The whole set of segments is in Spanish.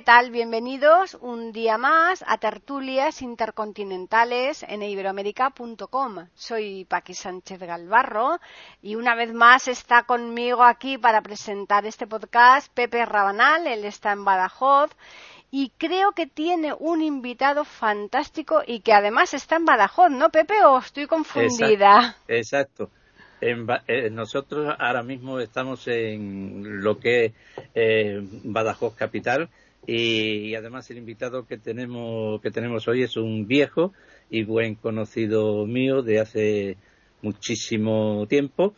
¿Qué tal? Bienvenidos un día más a tertulias intercontinentales en iberoamérica.com. Soy Paqui Sánchez Galvarro y una vez más está conmigo aquí para presentar este podcast Pepe Rabanal, él está en Badajoz y creo que tiene un invitado fantástico y que además está en Badajoz, ¿no, Pepe? ¿O estoy confundida? Exacto. Eh, nosotros ahora mismo estamos en lo que es eh, Badajoz Capital y, además el invitado que tenemos, que tenemos hoy es un viejo y buen conocido mío de hace muchísimo tiempo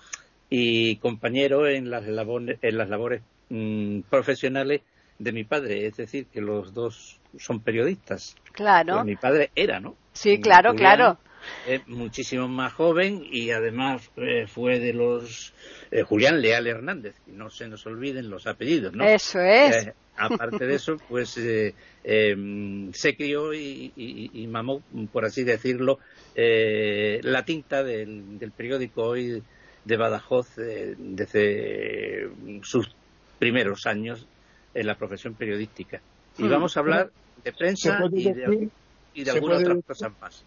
y compañero en las labores, en las labores mm, profesionales de mi padre, es decir, que los dos son periodistas. Claro. Pues mi padre era, ¿no? Sí, claro, claro. Es muchísimo más joven y además eh, fue de los eh, Julián Leal Hernández. Y no se nos olviden los apellidos, ¿no? Eso es. Eh, aparte de eso, pues eh, em, se crió y, mamó, por así decirlo, eh, la tinta del, periódico hoy de Badajoz eh, desde sus primeros años en la profesión periodística. Y hmm. vamos a hablar de prensa y de, y de algunas otras cosas más.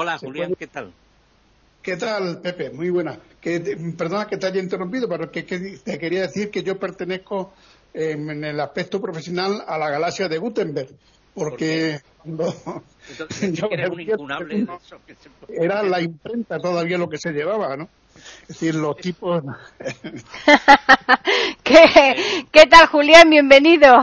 Hola, Julián, ¿qué tal? ¿Qué tal, Pepe? Muy buena. Que, perdona que te haya interrumpido, pero que, te quería decir que yo pertenezco en el aspecto profesional a la galaxia de Gutenberg, porque era la imprenta todavía lo que se llevaba, ¿no? Es decir, los tipos. ¿Qué, ¿Qué tal, Julián? Bienvenido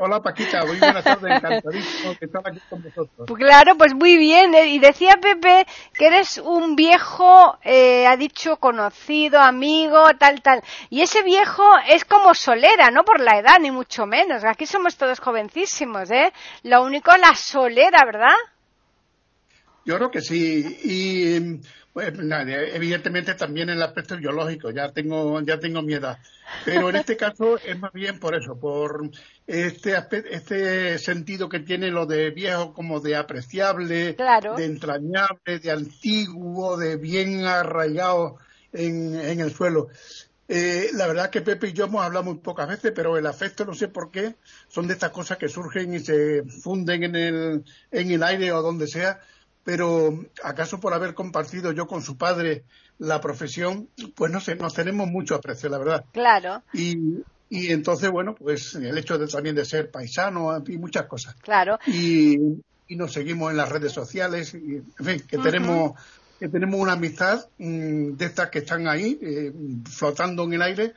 hola Paquita, muy buenas tardes, encantadísimo que estar aquí con vosotros. Pues claro, pues muy bien. Eh, y decía Pepe que eres un viejo, eh, ha dicho conocido, amigo, tal, tal. Y ese viejo es como solera, no por la edad, ni mucho menos. Aquí somos todos jovencísimos, ¿eh? Lo único, la solera, ¿verdad? Yo creo que sí. Y pues, evidentemente también en el aspecto biológico, ya tengo, ya tengo mi edad. Pero en este caso es más bien por eso, por este, este sentido que tiene lo de viejo como de apreciable, de entrañable, de antiguo, de bien arraigado en, en el suelo. Eh, la verdad que Pepe y yo hemos hablado muy pocas veces, pero el afecto, no sé por qué, son de estas cosas que surgen y se funden en el, en el aire o donde sea, pero acaso por haber compartido yo con su padre la profesión, pues no sé, nos tenemos mucho aprecio, la verdad. Claro. Y, y entonces, bueno, pues el hecho de, también de ser paisano y muchas cosas. Claro. Y, y nos seguimos en las redes sociales, y, en fin, que tenemos que tenemos una amistad mm, de estas que están ahí, eh, flotando en el aire,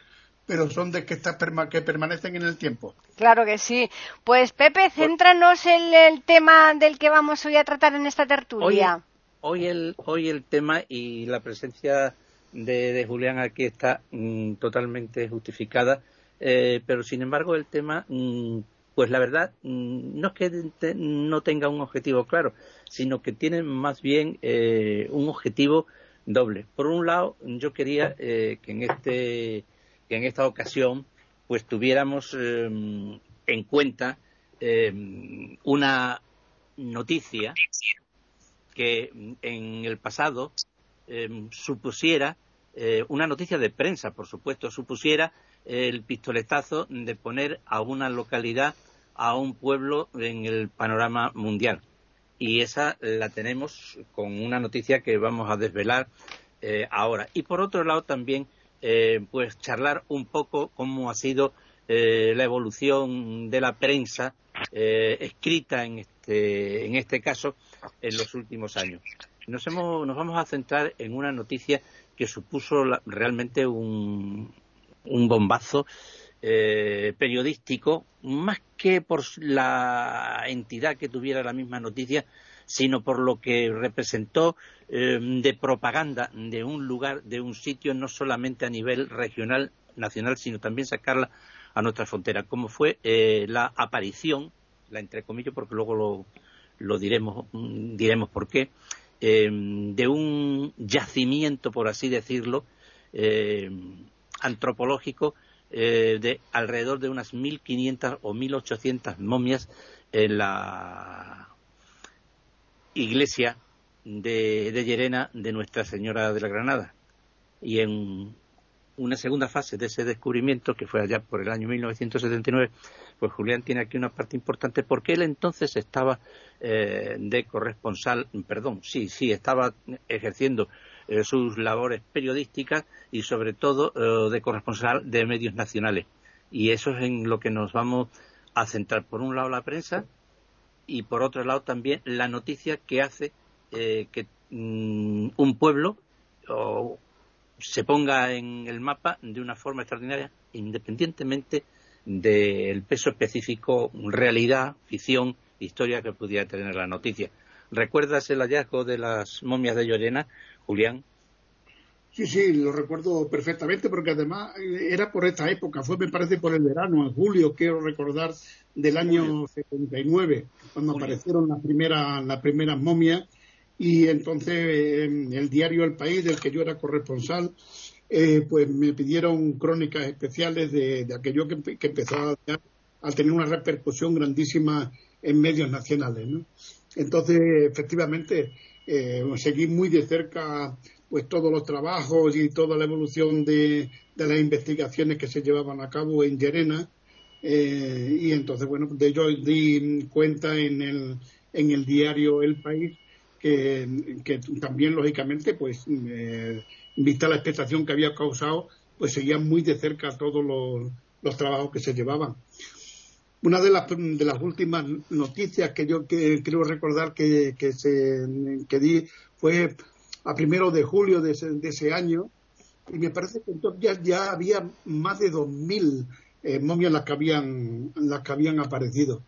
pero son de que, está, que permanecen en el tiempo. Claro que sí. Pues Pepe, pues céntranos en el tema del que vamos hoy a tratar en esta tertulia. Hoy, el, hoy el tema y la presencia de, Julián aquí está mm, totalmente justificada, eh, pero sin embargo el tema, mm, pues la verdad, mm, no es que no tenga un objetivo claro, sino que tiene más bien eh, un objetivo doble. Por un lado, yo quería eh, que en este que en esta ocasión pues tuviéramos em, en cuenta em, una noticia que en el pasado em, supusiera eh, una noticia de prensa, por supuesto, supusiera el pistoletazo de poner a una localidad, a un pueblo en el panorama mundial. Y esa la tenemos con una noticia que vamos a desvelar eh, ahora. Y por otro lado también eh, pues charlar un poco cómo ha sido eh, la evolución de la prensa eh, escrita en este, en este caso en los últimos años. Nos, hemos, nos vamos a centrar en una noticia que supuso realmente un, un bombazo periodístico, más que por la entidad que tuviera la misma noticia, sino por lo que representó em, de propaganda de un lugar, de un sitio, no solamente a nivel regional, nacional, sino también sacarla a nuestra frontera, como fue eh, la aparición, la entre comillas, porque luego lo diremos, mm, diremos por qué, em, de un yacimiento, por así decirlo, em, antropológico eh, de alrededor de unas 1.500 o 1.800 momias en la iglesia de, Llerena de Nuestra Señora de la Granada. Y en una segunda fase de ese descubrimiento, que fue allá por el año 1979, pues Julián tiene aquí una parte importante porque él entonces estaba eh, de corresponsal, perdón, sí, sí, estaba ejerciendo eh, sus labores periodísticas y sobre todo eh, de corresponsal de medios nacionales. Y eso es en lo que nos vamos a centrar. Por un lado la prensa y por otro lado también la noticia que hace que mm, un pueblo se ponga en el mapa de una forma extraordinaria, independientemente del peso específico, realidad, ficción, historia que pudiera tener la noticia. ¿Recuerdas el hallazgo de las momias de Llorena, Julián? Sí, sí, lo recuerdo perfectamente porque además eh, era por esta época, fue me parece por el verano, en julio, quiero recordar, del año 79, cuando aparecieron las primeras, las primeras momias y entonces el diario El País, del que yo era corresponsal, eh, pues me pidieron crónicas especiales de, aquello que, empezó a, tener una repercusión grandísima en medios nacionales. ¿no? Entonces, efectivamente, eh, seguí muy de cerca pues todos los trabajos y toda la evolución de, las investigaciones que se llevaban a cabo en Llerena. Eh, y entonces, bueno, de ello di cuenta en el, en el diario El País que, también, lógicamente, pues, eh, vista la expectación que había causado, pues seguían muy de cerca todos los, trabajos que se llevaban. Una de las, de las últimas noticias que yo que, creo recordar que, que, se, que di fue a primero de julio de ese, año, y me parece que entonces ya, ya había más de 2.000 eh, momias las que habían, las que habían aparecido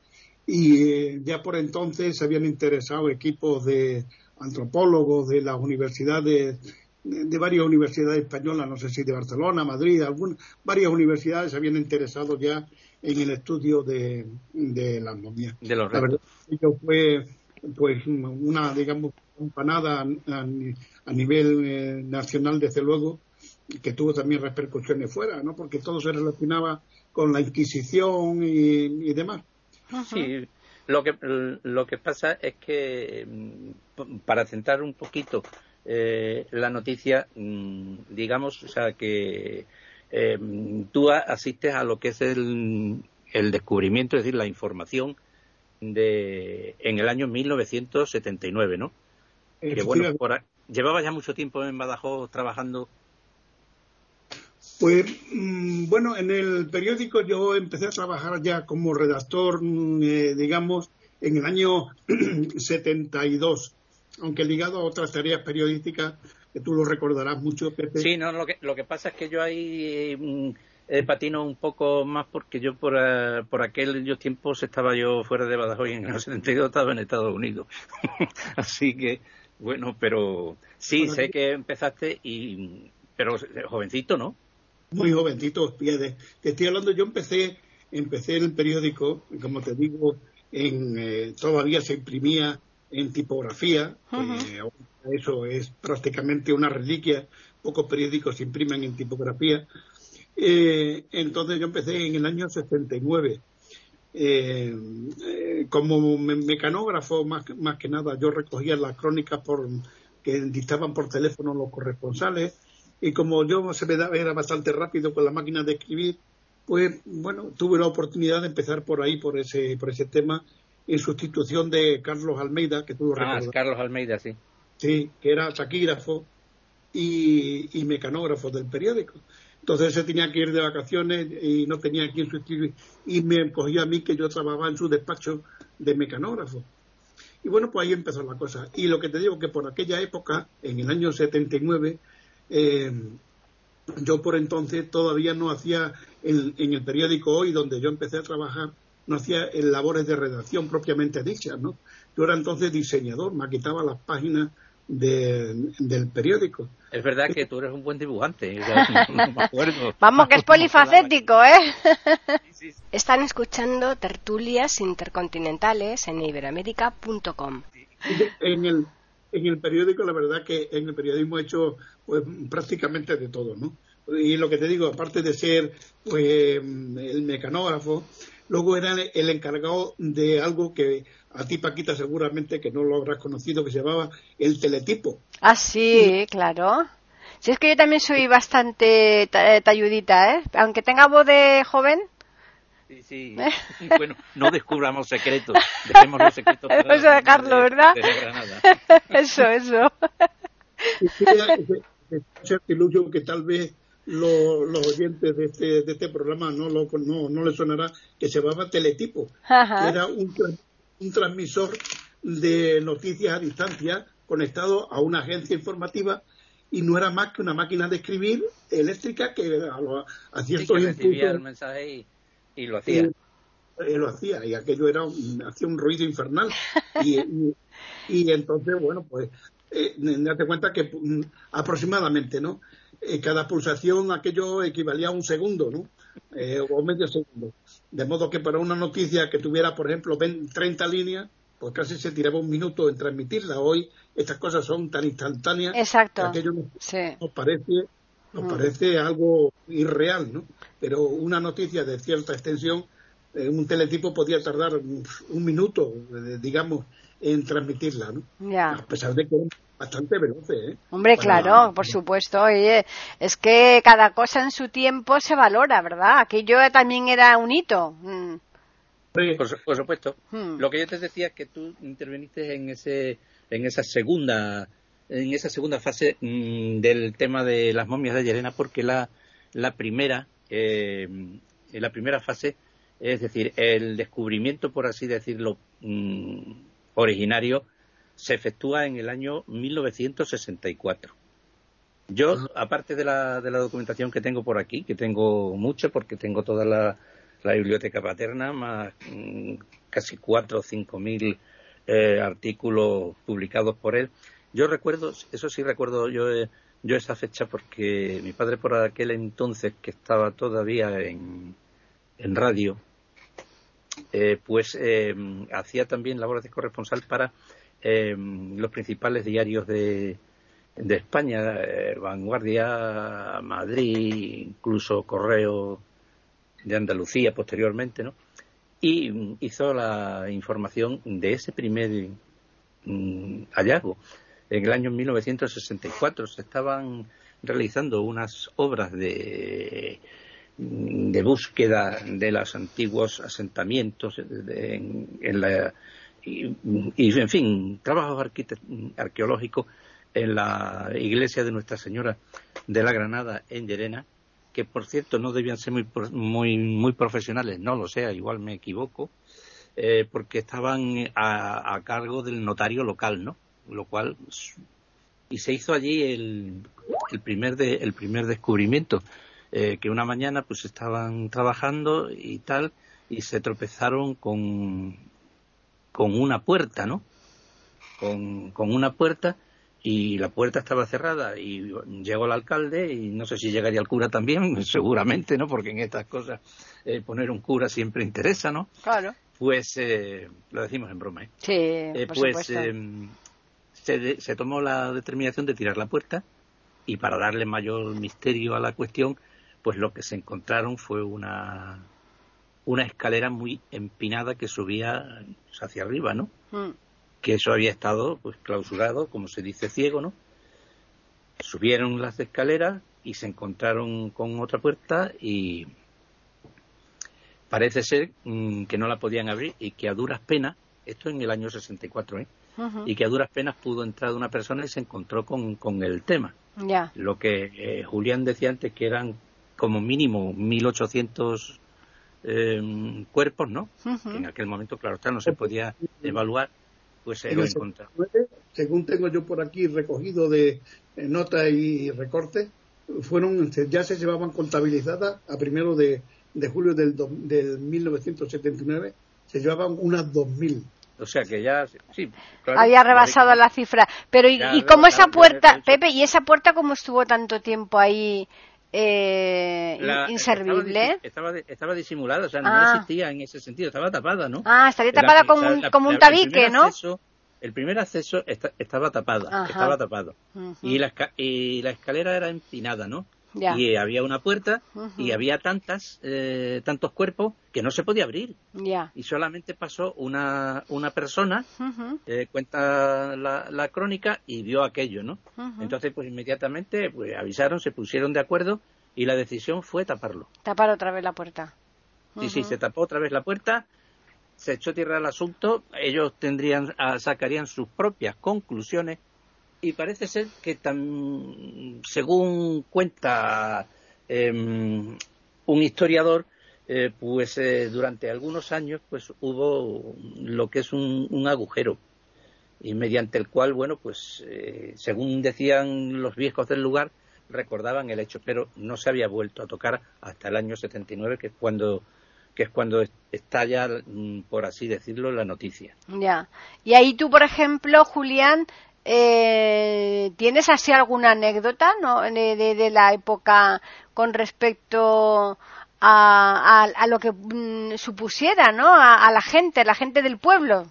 y eh, ya por entonces se habían interesado equipos de antropólogos de las universidades de, varias universidades españolas, no sé si de Barcelona, Madrid, algunas, varias universidades se habían interesado ya en el estudio de, de las momias. De los La verdad fue pues una, digamos, campanada a, nivel eh, nacional, desde luego, que tuvo también repercusiones fuera, ¿no? Porque todo se relacionaba con la Inquisición y demás. Sí, lo que, lo que pasa es que, mm, para centrar un poquito eh, la noticia, mm, digamos, o sea, que eh, tú asistes a lo que es el, el descubrimiento, es decir, la información de en el año 1979, ¿no? Que bueno, llevaba ya mucho tiempo en Badajoz trabajando pues mm, bueno, en el periódico yo empecé a trabajar ya como redactor, mm, eh, digamos, en el año 72, aunque ligado a otras tareas periodísticas que tú lo recordarás mucho, Pepe. Sí, no, lo que, lo que pasa es que yo ahí mm, eh, patino un poco más porque yo por, uh, por aquellos tiempos estaba yo fuera de Badajoz y en el 72 estaba en Estados Unidos. Así que, bueno, pero sí, sé que empezaste y pero jovencito, ¿no? muy jovencito, Te estoy hablando, yo empecé, empecé en el periódico, como te digo, en, eh, todavía se imprimía en tipografía, eh, eso es prácticamente una reliquia, pocos periódicos se imprimen en tipografía. Eh, entonces yo empecé en el año 69. Como mecanógrafo, más, más que nada, yo recogía las crónicas por, que dictaban por teléfono los corresponsales, y como yo se me daba, era bastante rápido con la máquina de escribir, pues bueno, tuve la oportunidad de empezar por ahí, por ese, por ese tema, en sustitución de Carlos Almeida, que tú ah, Carlos Almeida, sí. Sí, que era taquígrafo y, mecanógrafo del periódico. Entonces se tenía que ir de vacaciones y no tenía quien sustituir. Y me cogió a mí que yo trabajaba en su despacho de mecanógrafo. Y bueno, pues ahí empezó la cosa. Y lo que te digo que por aquella época, en el año 79, eh, yo por entonces todavía no hacía en, el periódico Hoy, donde yo empecé a trabajar, no hacía labores de redacción propiamente dichas, ¿no? Yo era entonces diseñador, maquetaba las páginas del periódico. Es verdad que tú eres un buen dibujante. Vamos, que es polifacético, ¿eh? Están escuchando tertulias intercontinentales en iberoamérica.com. En el, en el periódico, la verdad que en el periodismo he hecho pues, prácticamente de todo, ¿no? Y lo que te digo, aparte de ser pues, el mecanógrafo, luego era el encargado de algo que a ti, Paquita, seguramente que no lo habrás conocido, que se llamaba el teletipo. Ah, sí, claro. Si es que yo también soy bastante talludita, ¿eh? Aunque tenga voz de joven. Sí, sí. ¿Eh? Bueno, no descubramos secretos. Dejemos los secretos para Vamos a dejarlo, ¿verdad? eso, eso. Ese ilusión que tal vez los, oyentes de este, de este programa no, lo, no, no les sonará, que se llamaba Teletipo. era un, un transmisor de noticias a distancia conectado a una agencia informativa y no era más que una máquina de escribir eléctrica que a, a ciertos sí, recibía el mensaje y, lo hacía. Y, lo hacía y aquello era hacía un ruido infernal y, y, entonces bueno pues eh, date cuenta que mm, aproximadamente no eh, cada pulsación aquello equivalía a un segundo no eh, o medio segundo de modo que para una noticia que tuviera, por ejemplo, 30 líneas, pues casi se tiraba un minuto en transmitirla. Hoy estas cosas son tan instantáneas Exacto. que aquello nos, parece, nos mm. parece algo irreal, ¿no? Pero una noticia de cierta extensión, eh, un teletipo podía tardar un, minuto, eh, digamos, en transmitirla, ¿no? A pesar de que bastante veloces, ¿eh? Hombre, claro, por supuesto. Oye, es que cada cosa en su tiempo se valora, ¿verdad? Aquello también era un hito. Mm. Por, supuesto. Hmm. Lo que yo te decía es que tú interveniste en ese, en esa segunda, en esa segunda fase mm, del tema de las momias de Llerena, porque la, la primera, eh, la primera fase, es decir, el descubrimiento, por así decirlo, mm, originario, se efectúa en el año 1964. Yo, aparte de la, de la documentación que tengo por aquí, que tengo mucho porque tengo toda la, biblioteca paterna, más mm, casi cuatro o cinco mil eh, artículos publicados por él, yo recuerdo, eso sí recuerdo yo, eh, yo esa fecha porque mi padre por aquel entonces, que estaba todavía en, en radio, eh, pues hacía también labores de corresponsal para eh, los principales diarios de, de España, eh, Vanguardia, Madrid, incluso Correo de Andalucía posteriormente, ¿no? Y hizo la información de ese primer mm, hallazgo. En el año 1964 se estaban realizando unas obras de, de búsqueda de los antiguos asentamientos en la y, en fin, trabajos arqueológicos en la iglesia de Nuestra Señora de la Granada en Llerena, que por cierto no debían ser muy, muy, muy profesionales, no lo sé, igual me equivoco, eh, porque estaban a, cargo del notario local, ¿no? Lo cual y se hizo allí el, el primer de, el primer descubrimiento eh, que una mañana pues estaban trabajando y tal y se tropezaron con con una puerta, ¿no? Con, con una puerta y la puerta estaba cerrada y llegó el alcalde y no sé si llegaría el cura también, seguramente, ¿no? Porque en estas cosas eh, poner un cura siempre interesa, ¿no? Claro. Pues eh, lo decimos en broma, ¿eh? Sí, eh, pues em, se, se tomó la determinación de tirar la puerta y para darle mayor misterio a la cuestión, pues lo que se encontraron fue una una escalera muy empinada que subía hacia arriba, ¿no? Hmm. Que eso había estado pues clausurado, como se dice ciego, ¿no? Subieron las escaleras y se encontraron con otra puerta y parece ser mm, que no la podían abrir y que a duras penas, esto en el año 64, ¿eh? Y que a duras penas pudo entrar una persona y se encontró con, con el tema. Ya. Lo que eh, Julián decía antes que eran como mínimo 1800 eh, cuerpos, ¿no? en aquel momento, claro está, no se podía evaluar, pues se lo encontró. Según tengo yo por aquí recogido de nota y recorte, fueron ya se llevaban contabilizadas a primero de, de julio del, del 1979, se llevaban unas 2.000. O sea que ya, sí, había rebasado la cifra. Pero ¿y, y cómo esa puerta, Pepe, y esa puerta cómo estuvo tanto tiempo ahí eh, inservible. Estaba, estaba, disimulada, o sea, no Ah. existía en ese sentido, estaba tapada, ¿no? Ah, estaría La- tapada sea, un, la- como un la- el tabique, primer ¿no? acceso- el primer acceso esta- estaba tapada, Ajá. estaba tapado. Y la, y la escalera era empinada, ¿no? Ya. Y había una puerta y había tantas, eh, tantos cuerpos que no se podía abrir. Ya. Y solamente pasó una, una persona, eh, cuenta la, la crónica, y vio aquello, ¿no? Entonces, pues inmediatamente pues, avisaron, se pusieron de acuerdo y la decisión fue taparlo. Tapar otra vez la puerta. Sí, sí, se tapó otra vez la puerta, se echó tierra al asunto, ellos tendrían, ah, sacarían sus propias conclusiones y parece ser que tan, según cuenta em, un historiador, eh, pues eh, durante algunos años pues hubo lo que es un, agujero y mediante el cual, bueno, pues eh, según decían los viejos del lugar, recordaban el hecho, pero no se había vuelto a tocar hasta el año 79, que es cuando que es cuando est- estalla, mm, por así decirlo, la noticia. Ya. Y ahí tú, por ejemplo, Julián, eh, ¿tienes así alguna anécdota ¿no? de, la época con respecto a, lo que mm, supusiera, ¿no? A, la gente, la gente del pueblo.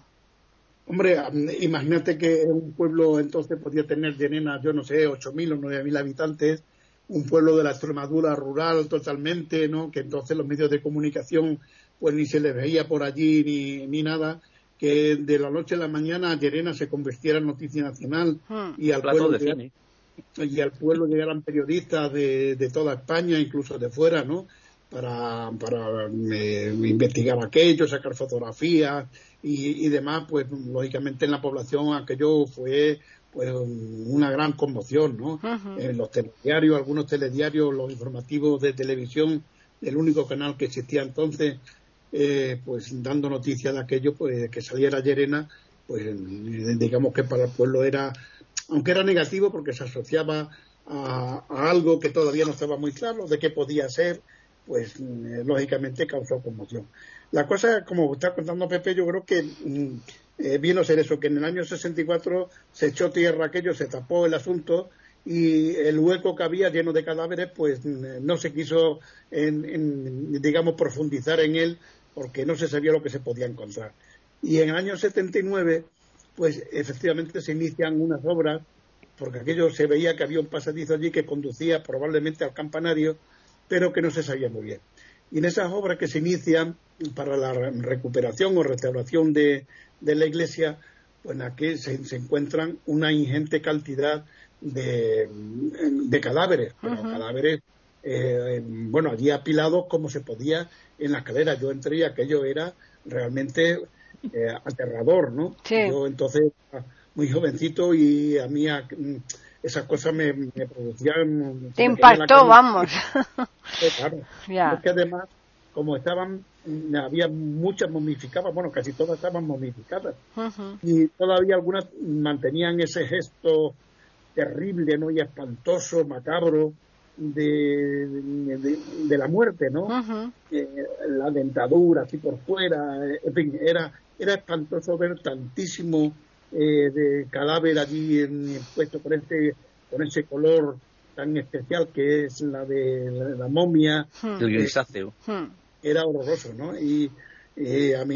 Hombre, imagínate que un pueblo entonces podía tener nena, yo no sé, 8.000 o 9.000 habitantes, un pueblo de la Extremadura rural totalmente, ¿no? Que entonces los medios de comunicación pues ni se les veía por allí ni, ni nada, que de la noche a la mañana Llerena se convirtiera en noticia nacional Hmm. y al pueblo de llegara- cine. y al pueblo llegaran periodistas de, de toda España, incluso de fuera, ¿no? Para, para eh, investigar aquello, sacar fotografías y, y demás, pues lógicamente en la población aquello fue pues una gran conmoción, ¿no? En los telediarios, algunos telediarios, los informativos de televisión, el único canal que existía entonces, eh, pues dando noticias de aquello, pues que saliera Llerena, pues digamos que para el pueblo era, aunque era negativo porque se asociaba a, a algo que todavía no estaba muy claro de qué podía ser, pues eh, lógicamente causó conmoción. La cosa, como está contando Pepe, yo creo que mm, eh, vino a ser eso, que en el año 64 se echó tierra aquello, se tapó el asunto y el hueco que había lleno de cadáveres, pues mm, no se quiso, en- en, digamos, profundizar en él porque no se sabía lo que se podía encontrar. Y en el año 79, pues efectivamente se inician unas obras, porque aquello se veía que había un pasadizo allí que conducía probablemente al campanario, pero que no se sabía muy bien. Y en esas obras que se inician para la re- recuperación o restauración de, de la iglesia, pues aquí se, se encuentran una ingente cantidad de, de cadáveres, pero cadáveres, eh, bueno, allí apilados como se podía en la escalera. Yo entré y aquello era realmente eh, aterrador, ¿no? Sí. Yo entonces muy jovencito y a mí a- mm, esas cosas me, me producían... Te impactó, vamos. Sí, claro. Ya. Es que además, como estaban, mm, había muchas momificadas, bueno, casi todas estaban momificadas, y todavía algunas mantenían ese gesto terrible, ¿no? Y espantoso, macabro, de, de, de la muerte, ¿no? Eh, la dentadura así por fuera, eh, en fin, era, era espantoso ver tantísimo eh, de cadáver allí en- puesto con este, con ese color tan especial que es la de la, de la momia, Hmm. El grisáceo. Hmm. era horroroso, ¿no? Y eh, a mí,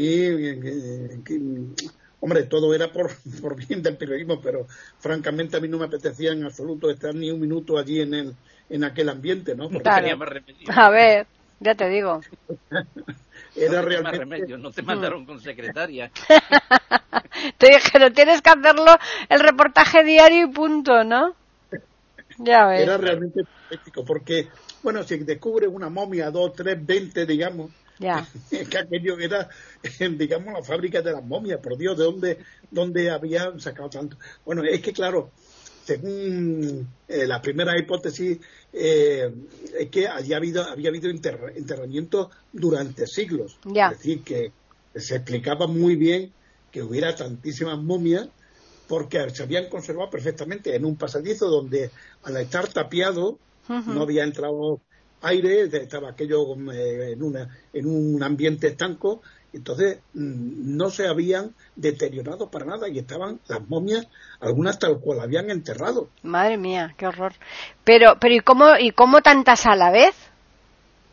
que, hombre, todo era por, por bien del periodismo, pero francamente a mí no me apetecía en absoluto estar ni un minuto allí en el en aquel ambiente, ¿no? Porque Claro. tenía más remedio. A ver, ya te digo. era no tenía más realmente remedio, no te mandaron con secretaria. Te dijeron, tienes que hacerlo el reportaje diario y punto, ¿no? Ya ves. era realmente patético, porque, bueno, si descubre una momia, dos, tres, veinte, digamos, Ya. que aquello era, digamos, la fábrica de las momias, por Dios, ¿de dónde, dónde habían sacado tanto? Bueno, es que, claro, según eh, la primera hipótesis, eh, es que había habido, había habido enterra- enterramientos durante siglos. Es decir, que se explicaba muy bien que hubiera tantísimas momias porque se habían conservado perfectamente en un pasadizo donde al estar tapiado no había entrado aire, estaba aquello eh, en, una, en un ambiente estanco, entonces mm, no se habían deteriorado para nada y estaban las momias, algunas tal cual habían enterrado. Madre mía, qué horror. Pero, pero ¿y cómo, y cómo tantas a la vez?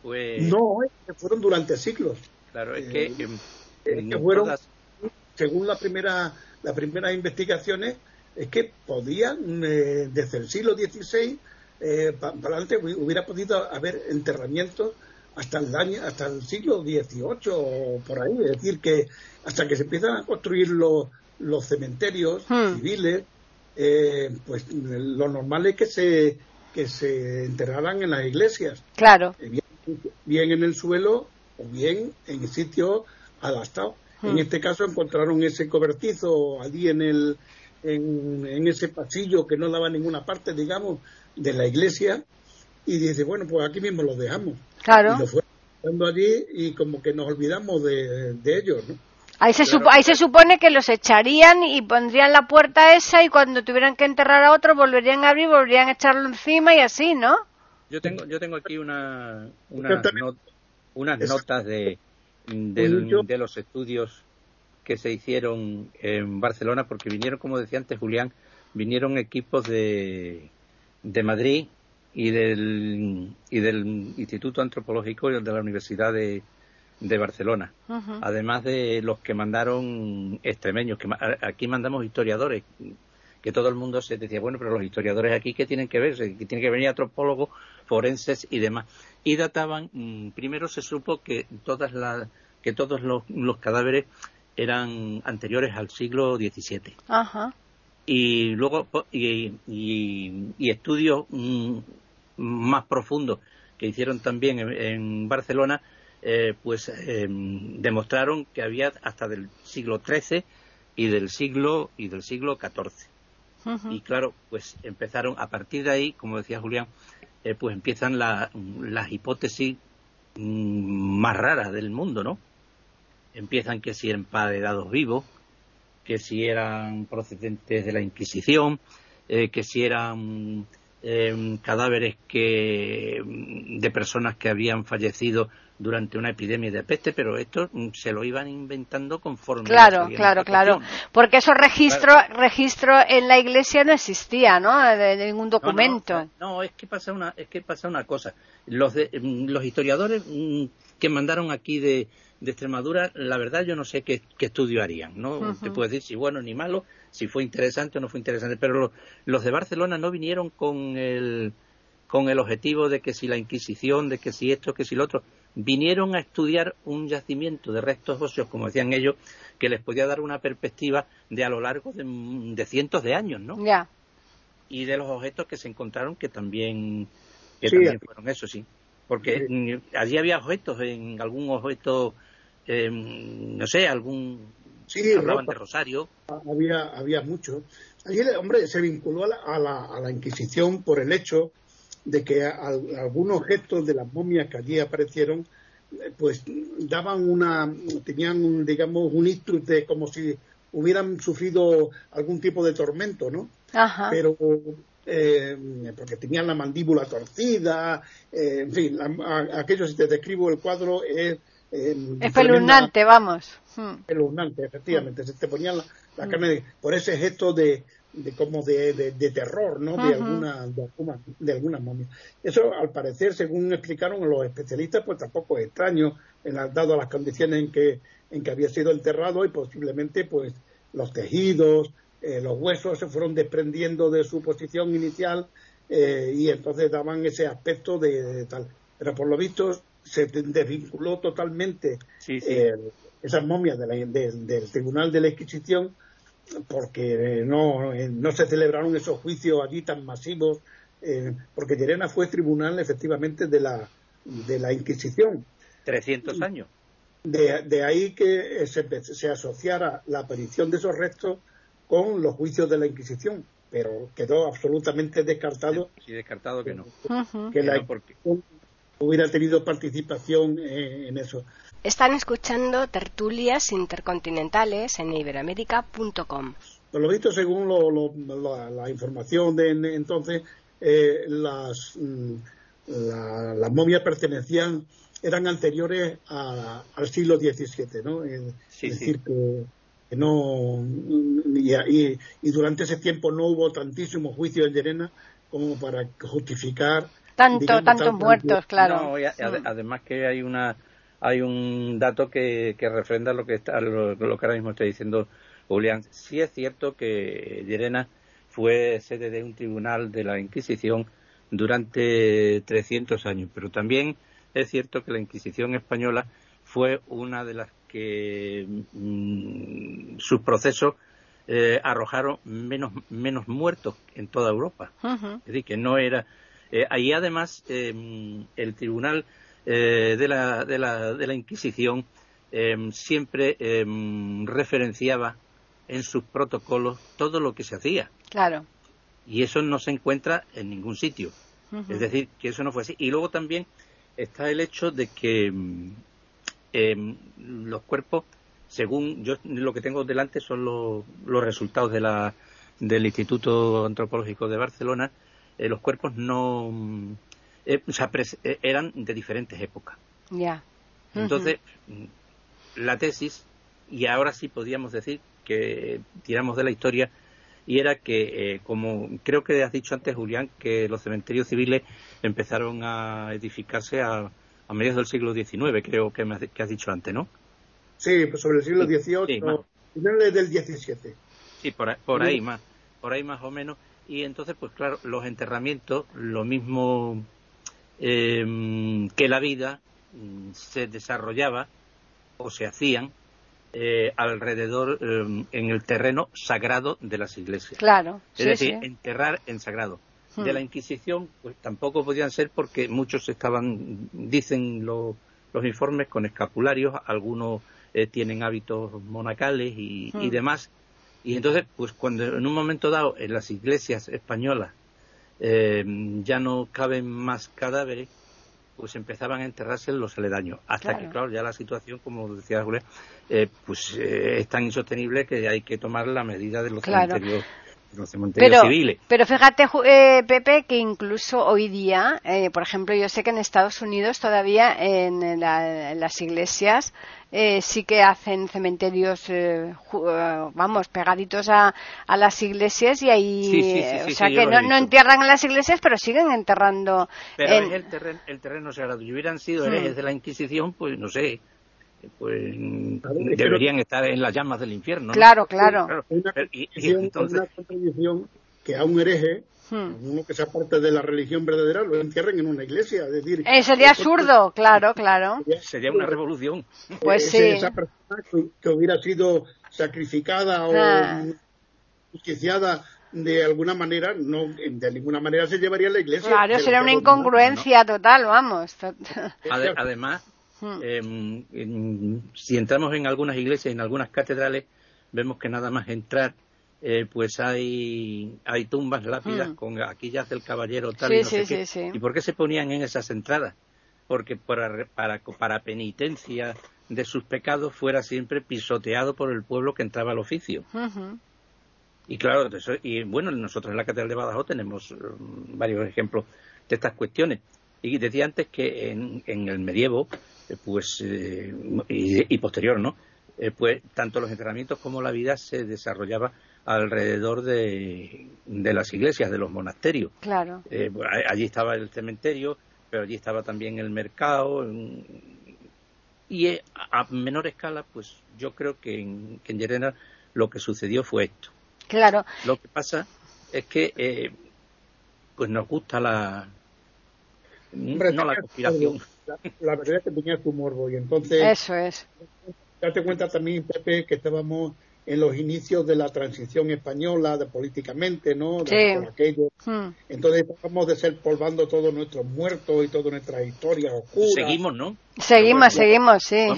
Pues... No, fueron durante siglos. Claro, es que, eh, fueron, según la primera, las primeras investigaciones, es que podían, eh, desde el siglo XVI eh, para adelante, hubiera podido haber enterramientos hasta el año, hasta el siglo XVIII o por ahí. Es decir, que hasta que se empiezan a construir los, los cementerios hmm. civiles, eh, pues lo normal es que se, que se enterraran en las iglesias. Claro. Bien, en el suelo o bien en sitios adaptados. En hmm. este caso encontraron ese cobertizo allí en el en, en, ese pasillo que no daba ninguna parte, digamos, de la iglesia y dice, bueno, pues aquí mismo los dejamos. Claro. Y lo fueron allí y como que nos olvidamos de, de ellos, ¿no? Ahí se, ahí se supone que los echarían y pondrían la puerta esa y cuando tuvieran que enterrar a otro volverían a abrir, volverían a echarlo encima y así, ¿no? Yo tengo, yo tengo aquí una, unas notas de, de los estudios que se hicieron en Barcelona porque vinieron, como decía antes Julián, vinieron equipos de, de Madrid y del, y del Instituto Antropológico de la Universidad de, de Barcelona, además de los que mandaron extremeños, que aquí mandamos historiadores, que todo el mundo se decía, bueno, pero los historiadores aquí, ¿qué tienen que ver? Que tienen que venir antropólogos, forenses y demás. Y databan, mm, primero se supo que, todas las, que todos los, cadáveres eran anteriores al siglo XVII. Y luego, y, y, estudios mm, más profundos que hicieron también en Barcelona, eh, pues em, demostraron que había hasta del siglo XIII y del siglo y del siglo XIV. Y claro, pues empezaron a partir de ahí, como decía Julián, eh, pues empiezan las hipótesis mm, más raras del mundo, ¿no? Empiezan que si emparedados vivos, que si eran procedentes de la Inquisición, eh, que si eran em, cadáveres que, de personas que habían fallecido durante una epidemia de peste, pero esto mm, se lo iban inventando conforme. Claro, claro, claro. Porque esos registros registro en la iglesia no existía, ¿no? De, ningún documento. No, es que pasa una, es que pasa una cosa. Los, mm, los historiadores mm, que mandaron aquí de, de Extremadura, la verdad yo no sé qué, estudio harían, ¿no? Te puedo decir si bueno ni malo, si fue interesante o no fue interesante, pero los de Barcelona no vinieron con el, con el objetivo de que si la Inquisición, de que si esto, que si lo otro, vinieron a estudiar un yacimiento de restos óseos, como decían ellos, que les podía dar una perspectiva de a lo largo de, cientos de años, ¿no? Ya. Y de los objetos que se encontraron que también, que también fueron eso, sí. Porque allí había objetos, en algún objeto, em, no sé, algún... Sí, hablaban de Rosario. Había, había mucho. Allí, hombre, se vinculó a la, a la Inquisición por el hecho de que algunos objetos de las momias que allí aparecieron eh, pues daban una tenían un, digamos un instrute como si hubieran sufrido algún tipo de tormento no Ajá. pero eh, porque tenían la mandíbula torcida eh, en fin aquello si te describo el cuadro es espeluznante vamos hmm. espeluznante efectivamente se te ponían la, la carne por ese gesto de de como de, de, terror, ¿no? De alguna, de alguna, de alguna momia. Eso, al parecer, según explicaron los especialistas, pues tampoco es extraño, en dado las condiciones en que, en que había sido enterrado y posiblemente, pues, los tejidos, eh, los huesos se fueron desprendiendo de su posición inicial eh, y entonces daban ese aspecto de, tal. Pero por lo visto se desvinculó totalmente eh, esas momias del Tribunal de la Inquisición porque no, no se celebraron esos juicios allí tan masivos, eh, porque Llerena fue tribunal efectivamente de la, de la Inquisición. 300 años. De, de ahí que se, se, asociara la aparición de esos restos con los juicios de la Inquisición, pero quedó absolutamente descartado. Sí, descartado que no. Que la Inquisición hubiera tenido participación en eso. Están escuchando tertulias intercontinentales en iberoamérica.com. Por lo visto, según la, información de entonces, eh, las, mm, las momias pertenecían, eran anteriores al siglo XVII, ¿no? Es, decir, que, no. Y, durante ese tiempo no hubo tantísimos juicios en Llerena como para justificar tanto, tantos muertos, claro. Además que hay una hay un dato que, que refrenda lo que está lo, que ahora mismo estoy diciendo Julián. Sí es cierto que Llerena fue sede de un tribunal de la Inquisición durante 300 años, pero también es cierto que la Inquisición española fue una de las que mm, sus procesos eh, arrojaron menos, menos muertos en toda Europa. Es decir, que no era. Eh, ahí además em, el tribunal eh, de, la, de, la, de, la, Inquisición em, siempre em, referenciaba en sus protocolos todo lo que se hacía. Claro. Y eso no se encuentra en ningún sitio. Es decir, que eso no fue así. Y luego también está el hecho de que los cuerpos según yo lo que tengo delante son los, resultados de la, del Instituto Antropológico de Barcelona, eh, los cuerpos no eh, eh, eran de diferentes épocas. Ya. Entonces, la tesis, y ahora sí podríamos decir que tiramos de la historia, y era que, como creo que has dicho antes, Julián, que los cementerios civiles empezaron a edificarse a, a mediados del siglo XIX, creo que, me, que has dicho antes, ¿no? Sí, pues sobre el siglo XVIII, finales del XVII. Sí, por, por ahí más, por ahí más o menos. Y entonces, pues claro, los enterramientos, lo mismo em, que la vida, mm, se desarrollaba o se hacían eh, alrededor em, en el terreno sagrado de las iglesias. Claro. Es decir, enterrar en sagrado. De la hmm. Inquisición, pues tampoco podían ser porque muchos estaban, dicen los informes, con escapularios, algunos eh, tienen hábitos monacales y, hmm. demás. Y entonces, pues cuando en un momento dado en las iglesias españolas eh, ya no caben más cadáveres, pues empezaban a enterrarse en los aledaños. Hasta que, claro, ya la situación, como decía Julia, eh, pues es tan insostenible que hay que tomar la medida de los cementerios pero, Pero fíjate, eh, Pepe, que incluso hoy día, eh, por ejemplo, yo sé que en Estados Unidos todavía en, las iglesias eh, sí que hacen cementerios, vamos, pegaditos a, las iglesias y ahí, o sea, que no, entierran en las iglesias, pero siguen enterrando. Pero en... el, terreno, el terreno sagrado. Si hubieran sido herejes hmm. de la Inquisición, pues no sé, pues deberían estar en las llamas del infierno. Claro, claro. Una, y, una contradicción que a un hereje, hmm. uno que sea parte de la religión verdadera, lo entierren en una iglesia. Es decir, eh, sería absurdo, claro, claro. Sería una revolución. Pues sí. Esa persona que, hubiera sido sacrificada o ah. justiciada de alguna manera, no, de ninguna manera se llevaría a la iglesia. Claro, sería una incongruencia total, vamos. Además, Hmm. Em, si entramos en algunas iglesias, en algunas catedrales, vemos que nada más entrar, eh, pues hay, hay tumbas lápidas hmm. con aquí yace el caballero tal y no sé qué. ¿Y por qué se ponían en esas entradas? Porque para, para, para penitencia de sus pecados fuera siempre pisoteado por el pueblo que entraba al oficio. Y claro, y bueno, nosotros en la Catedral de Badajoz tenemos mm, varios ejemplos de estas cuestiones. Y decía antes que en, en el medievo pues eh, y, posterior, ¿no? Eh, pues tanto los entrenamientos como la vida se desarrollaba alrededor de, las iglesias, de los monasterios. Claro. Pues, allí estaba el cementerio, pero allí estaba también el mercado. y a menor escala, pues yo creo que en, que en lo que sucedió fue esto. Claro. Lo que pasa es que pues nos gusta la, no la conspiración la, verdad es que tenía su morbo y entonces... Eso es. Date cuenta también, Pepe, que estábamos en los inicios de la transición española, de políticamente, ¿no? De sí. aquello. Hmm. Entonces estábamos polvando todos nuestros muertos y toda nuestra historia oscura. Seguimos, ¿no? Seguimos, seguimos, sí.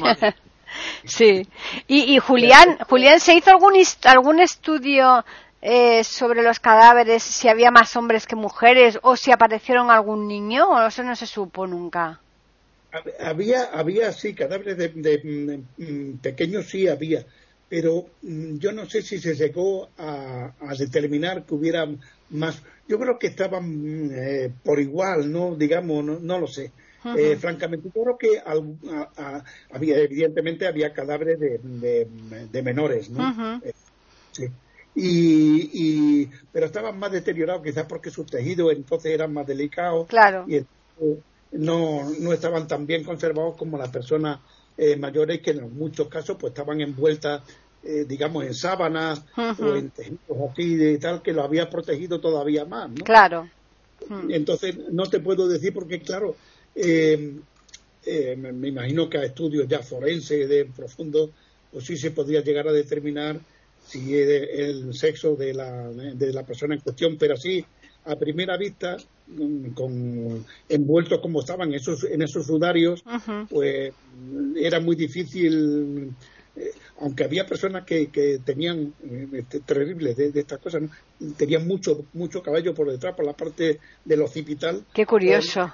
sí. Y, y Julián, Julián, ¿se hizo algún, algún estudio eh, sobre los cadáveres, si había más hombres que mujeres o si aparecieron algún niño? ¿O eso no se supo nunca? Había, había sí, cadáveres de, mm, pequeños sí había, pero mm, yo no sé si se llegó a, determinar que hubiera más. Yo creo que estaban mm, eh, por igual, no, digamos, no, lo sé. Eh, francamente, yo creo que había, evidentemente, había cadáveres de, menores, ¿no? Eh, sí. Y, pero estaban más deteriorados quizás porque sus tejidos entonces eran más delicados claro. y no, no estaban tan bien conservados como las personas eh, mayores que en muchos casos pues estaban envueltas eh, digamos en sábanas o en tejidos así de tal que lo había protegido todavía más ¿no? claro entonces no te puedo decir porque claro eh, me, imagino que a estudios ya forenses de profundo pues sí se podría llegar a determinar si el sexo de la, de la persona en cuestión, pero así a primera vista, con, envueltos como estaban esos, en esos sudarios, pues era muy difícil, eh, aunque había personas que, que tenían eh, este, terribles de, estas cosas, tenían mucho, mucho cabello por detrás, por la parte del occipital. Qué curioso.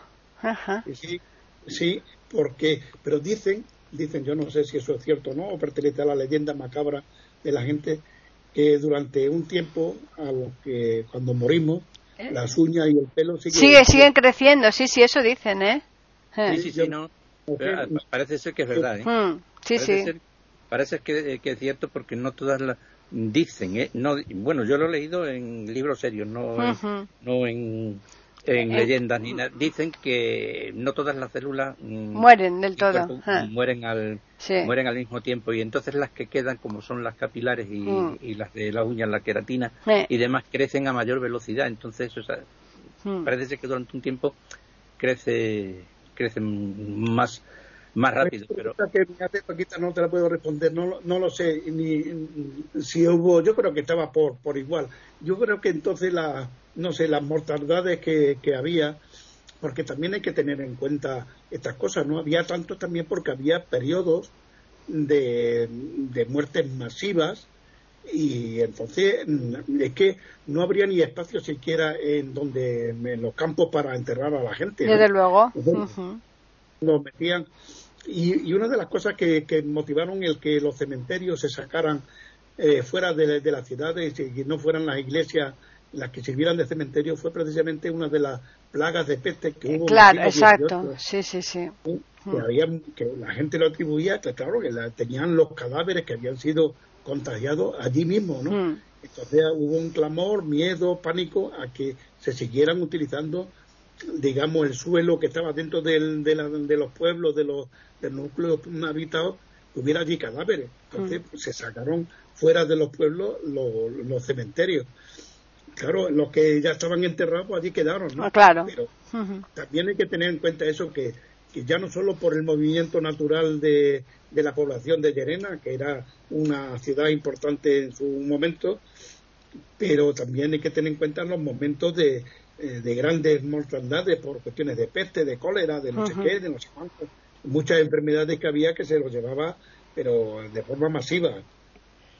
Sí, sí, porque, pero dicen, dicen, yo no sé si eso es cierto o no, o pertenece a la leyenda macabra de la gente que durante un tiempo, a lo que cuando morimos, ¿Eh? las uñas y el pelo siguen, siguen creciendo, sí, sí, eso dicen, ¿eh? Sí, sí, sí, no. parece ser que es verdad, ¿eh? Mm, sí, parece sí. parece que, que, es cierto porque no todas las dicen, ¿eh? No, bueno, yo lo he leído en libros serios, no, no en en eh, leyendas ni dicen que no todas las células mm, mueren del todo ah. mueren al mueren al mismo tiempo y entonces las que quedan como son las capilares y, mm. las de las uñas la queratina y demás crecen a mayor velocidad entonces mm. parece que durante un tiempo crece crecen más más rápido. Pero... Que Paquita, no te la puedo responder, no, no lo sé ni si hubo, yo creo que estaba por, por igual. Yo creo que entonces la, no sé, las mortandades que, que había, porque también hay que tener en cuenta estas cosas, ¿no? Había tanto también porque había periodos de, de muertes masivas y entonces es que no habría ni espacio siquiera en donde en los campos para enterrar a la gente. Desde luego. Los metían y, y, una de las cosas que, que, motivaron el que los cementerios se sacaran eh, fuera de, de, las ciudades y no fueran las iglesias las que sirvieran de cementerio fue precisamente una de las plagas de peste que hubo. Claro, exacto, sí, sí, sí. Que, mm. había, que la gente lo atribuía, que claro, que tenían los cadáveres que habían sido contagiados allí mismo, ¿no? Mm. Entonces hubo un clamor, miedo, pánico a que se siguieran utilizando, digamos, el suelo que estaba dentro del, de, de, los pueblos, de los del núcleo habitados, hubiera allí cadáveres. Entonces mm. se sacaron fuera de los pueblos los, los cementerios claro, los que ya estaban enterrados pues allí quedaron, ¿no? Ah, claro. Pero también hay que tener en cuenta eso que, que ya no solo por el movimiento natural de, de, la población de Llerena, que era una ciudad importante en su momento, pero también hay que tener en cuenta los momentos de, eh, de grandes mortandades por cuestiones de peste, de cólera, de no sé qué, de no sé cuánto. Muchas enfermedades que había que se los llevaba, pero de forma masiva.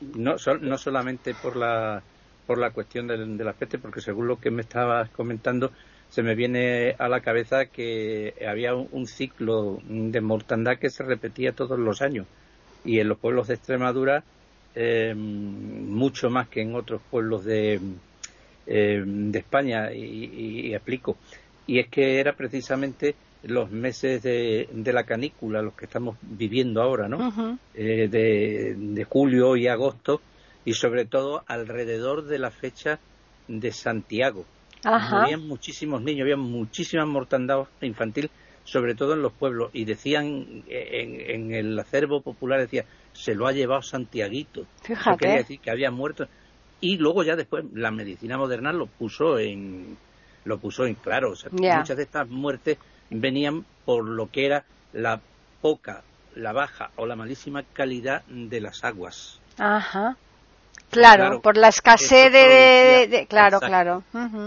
No, no solamente por la por la cuestión del, la peste, porque según lo que me estabas comentando, se me viene a la cabeza que había un, ciclo de mortandad que se repetía todos los años. Y en los pueblos de Extremadura, eh, mucho más que en otros pueblos de, eh, de España, y, explico. Y es que era precisamente los meses de, de, la canícula, los que estamos viviendo ahora, ¿no? Eh, de, de julio y agosto, y sobre todo alrededor de la fecha de Santiago. Había muchísimos niños, había muchísima mortandad infantil, sobre todo en los pueblos, y decían en, el acervo popular, decía, se lo ha llevado Santiaguito. Fíjate. quería decir que había muerto. Y luego ya después la medicina moderna lo puso en, lo puso en claro. Muchas de estas muertes venían por lo que era la poca, la baja o la malísima calidad de las aguas. Ajá. Claro, por la escasez de, Claro, claro.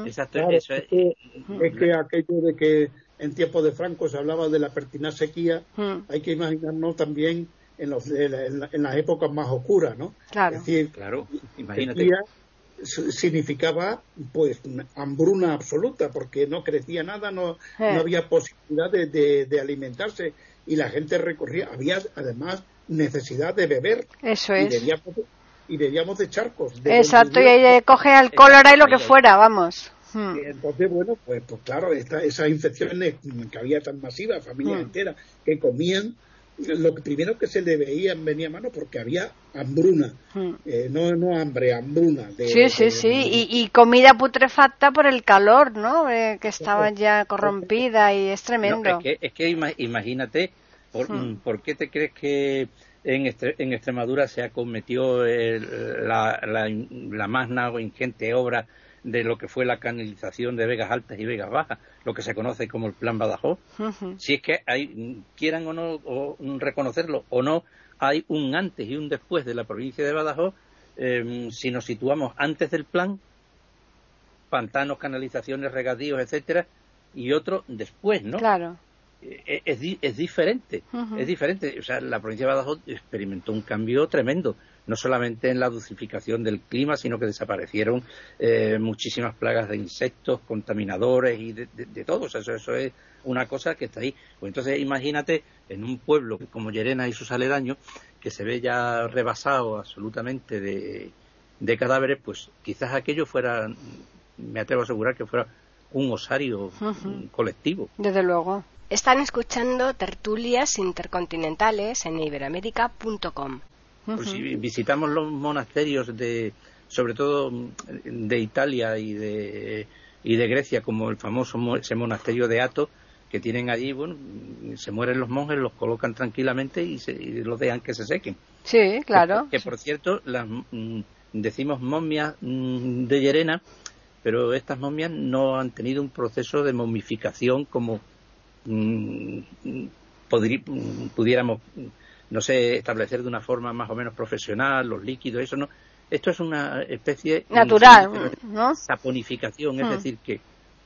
Exacto, eso es. Es que, aquello de que en tiempos de Franco se hablaba de la pertinaz sequía, hay que imaginarnos también en, los, en, las épocas más oscuras, ¿no? Claro. Es decir, claro, imagínate. significaba pues hambruna absoluta porque no crecía nada, no, no había posibilidad de, de, alimentarse y la gente recorría, había además necesidad de beber. Eso es y bebíamos de charcos. Exacto, y ahí coge alcohol y lo que fuera, vamos. Hmm. Entonces, bueno, pues, pues claro, esta, esas infecciones que había tan masivas, familias hmm. enteras, que comían, lo primero que se le veía venía a mano porque había hambruna, hmm. eh, no, no hambre, hambruna. sí, sí, sí, y, comida putrefacta por el calor, ¿no? Eh, que estaba ya corrompida y es tremendo. es que, imagínate, hmm. por, qué te crees que en, en Extremadura se acometió la, la, la más ingente obra de lo que fue la canalización de Vegas Altas y Vegas Bajas, lo que se conoce como el Plan Badajoz. Si es que hay, quieran o no reconocerlo o no, hay un antes y un después de la provincia de Badajoz. Em, si nos situamos antes del plan, pantanos, canalizaciones, regadíos, etcétera, y otro después, ¿no? Claro. E, es, es, diferente, es diferente. O sea, la provincia de Badajoz experimentó un cambio tremendo no solamente en la dulcificación del clima, sino que desaparecieron eh, muchísimas plagas de insectos, contaminadores y de, todo. eso, eso es una cosa que está ahí. Pues entonces imagínate en un pueblo como Llerena y sus aledaños, que se ve ya rebasado absolutamente de, de cadáveres, pues quizás aquello fuera, me atrevo a asegurar que fuera un osario colectivo. Desde luego. Están escuchando tertulias intercontinentales en iberoamérica.com. Pues si visitamos los monasterios de, sobre todo de Italia y de, y de Grecia, como el famoso ese monasterio de Ato, que tienen allí, bueno, se mueren los monjes, los colocan tranquilamente y, se, los dejan que se sequen. Sí, claro. Que, por cierto, las, mm, decimos momias mm, de Llerena, pero estas momias no han tenido un proceso de momificación como mm, pudiéramos no sé, establecer de una forma más o menos profesional los líquidos, eso no. Esto es una especie natural, ¿no? Saponificación, es decir, que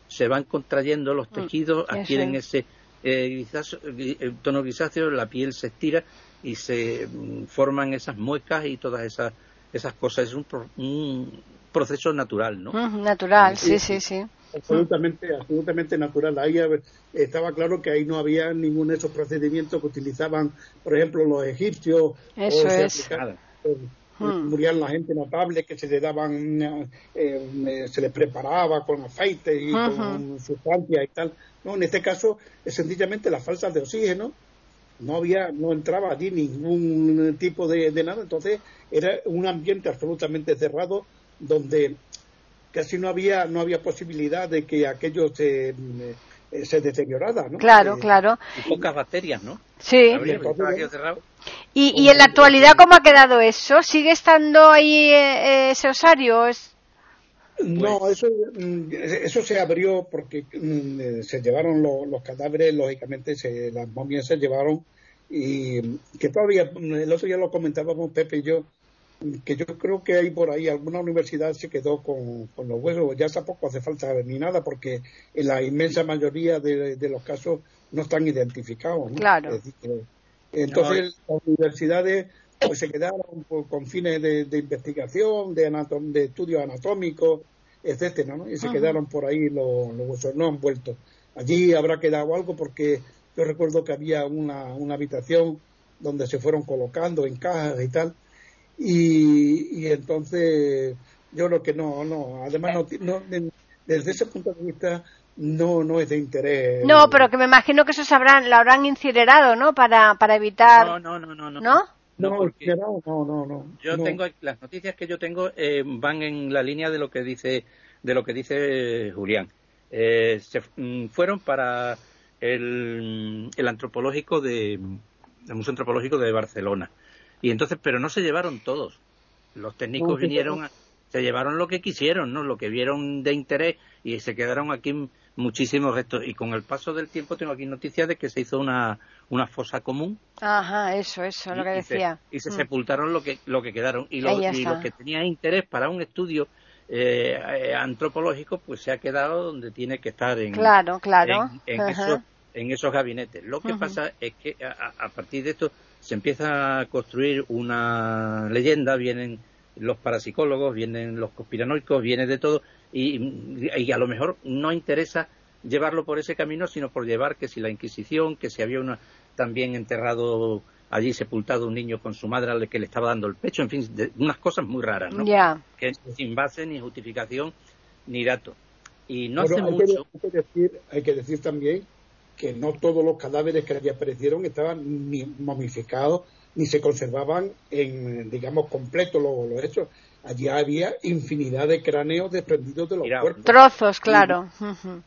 se van contrayendo los tejidos, adquieren ese eh, eh, tono grisáceo, la piel se estira y se mm, forman esas muecas y todas esas esas cosas. Es un, un proceso natural, ¿no? Natural, sí, sí, sí absolutamente, absolutamente natural. Ahí estaba claro que ahí no había ninguno de esos procedimientos que utilizaban, por ejemplo, los egipcios. Eso es. Hmm. Morían la gente notable que se le daban, eh, eh, se les preparaba con aceite y con sustancia y tal. No, en este caso es sencillamente la falta de oxígeno. No había, no entraba allí ningún tipo de, de nada. Entonces era un ambiente absolutamente cerrado donde casi no había no había posibilidad de que aquello se, eh, se deteriorara, ¿no? Claro, eh, claro. Y pocas bacterias, ¿no? Sí. ¿Y, ¿Y en la actualidad cómo ha quedado eso? ¿Sigue estando ahí eh, ese osario? ¿Es... No, pues eso, mm, eso se abrió porque mm, se llevaron los cadáveres, lógicamente se, las momias se llevaron y que todavía, el otro día lo comentábamos Pepe y yo, que yo creo que hay por ahí alguna universidad se quedó con, los huesos, ya tampoco hace falta ni nada porque en la inmensa mayoría de, los casos no están identificados. Claro. entonces las universidades pues se quedaron con fines de, investigación, de, de estudios anatómicos, etcétera, ¿no? Y se quedaron por ahí los, los, huesos, no han vuelto. Allí habrá quedado algo porque yo recuerdo que había una, una habitación donde se fueron colocando en cajas y tal, y, entonces yo creo que no, no, además no, desde ese punto de vista no no es de interés. No, pero que me imagino que eso sabrán, lo habrán incinerado, ¿no? Para, para evitar. No, no, no, no. ¿No? No, no, no, no, Yo tengo las noticias que yo tengo eh, van en la línea de lo que dice de lo que dice Julián. Eh, se mm, fueron para el, el antropológico de el Museo Antropológico de Barcelona. Y entonces, pero no se llevaron todos. Los técnicos vinieron, se llevaron lo que quisieron, ¿no? Lo que vieron de interés y se quedaron aquí muchísimos restos. Y con el paso del tiempo tengo aquí noticias de que se hizo una, una fosa común. Ajá, eso, eso, lo que decía. Y se, mm. sepultaron lo que, lo que quedaron. Y lo, que tenía interés para un estudio eh, eh, antropológico, pues se ha quedado donde tiene que estar en, claro, claro. en, esos, en esos gabinetes. Lo que pasa es que a, partir de esto se empieza a construir una leyenda, vienen los parapsicólogos, vienen los conspiranoicos, viene de todo, y, a lo mejor no interesa llevarlo por ese camino, sino por llevar que si la Inquisición, que si había una, también enterrado allí sepultado un niño con su madre al que le estaba dando el pecho, en fin, unas cosas muy raras, ¿no? Que sin base ni justificación ni dato. Y no hace hay mucho. Que, decir, hay que decir también que no todos los cadáveres que allí aparecieron estaban ni momificados ni se conservaban en, digamos, completo los, hechos. Allí había infinidad de cráneos desprendidos de los cuerpos. Trozos, claro.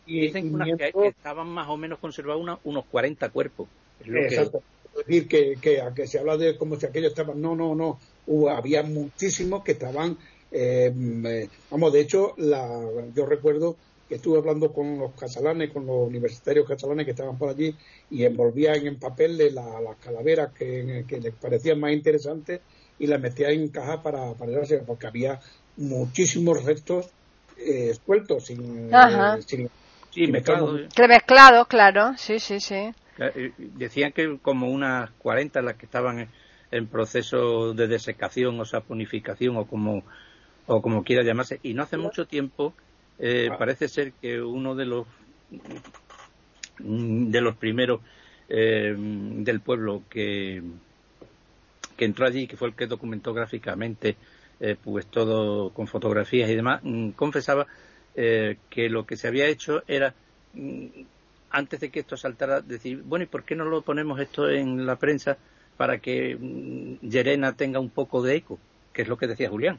Y, dicen que, estaban más o menos conservados unos 40 cuerpos. exacto. Es decir, que, que, que se habla de como si aquellos estaban. No, no, no. Hubo, había muchísimos que estaban. Eh, eh, vamos, de hecho, la, yo recuerdo que estuve hablando con los catalanes, con los universitarios catalanes que estaban por allí y envolvían en papel las calaveras que, les parecían más interesantes y las metían en caja para, para porque había muchísimos restos eh, sueltos, sin, eh, sí, mezclados. Mezclados, claro, sí, sí, sí. Eh, decían que como unas 40 las que estaban en proceso de desecación o saponificación o como, o como quiera llamarse. Y no hace mucho tiempo eh, ah. parece ser que uno de los de los primeros eh, del pueblo que, que entró allí, que fue el que documentó gráficamente, eh, pues todo con fotografías y demás, mm, confesaba que lo que se había hecho era mm, antes de que esto saltara, decir, bueno, ¿y por qué no lo ponemos esto en la prensa para que Yerena mm, tenga un poco de eco? Que es lo que decía Julián.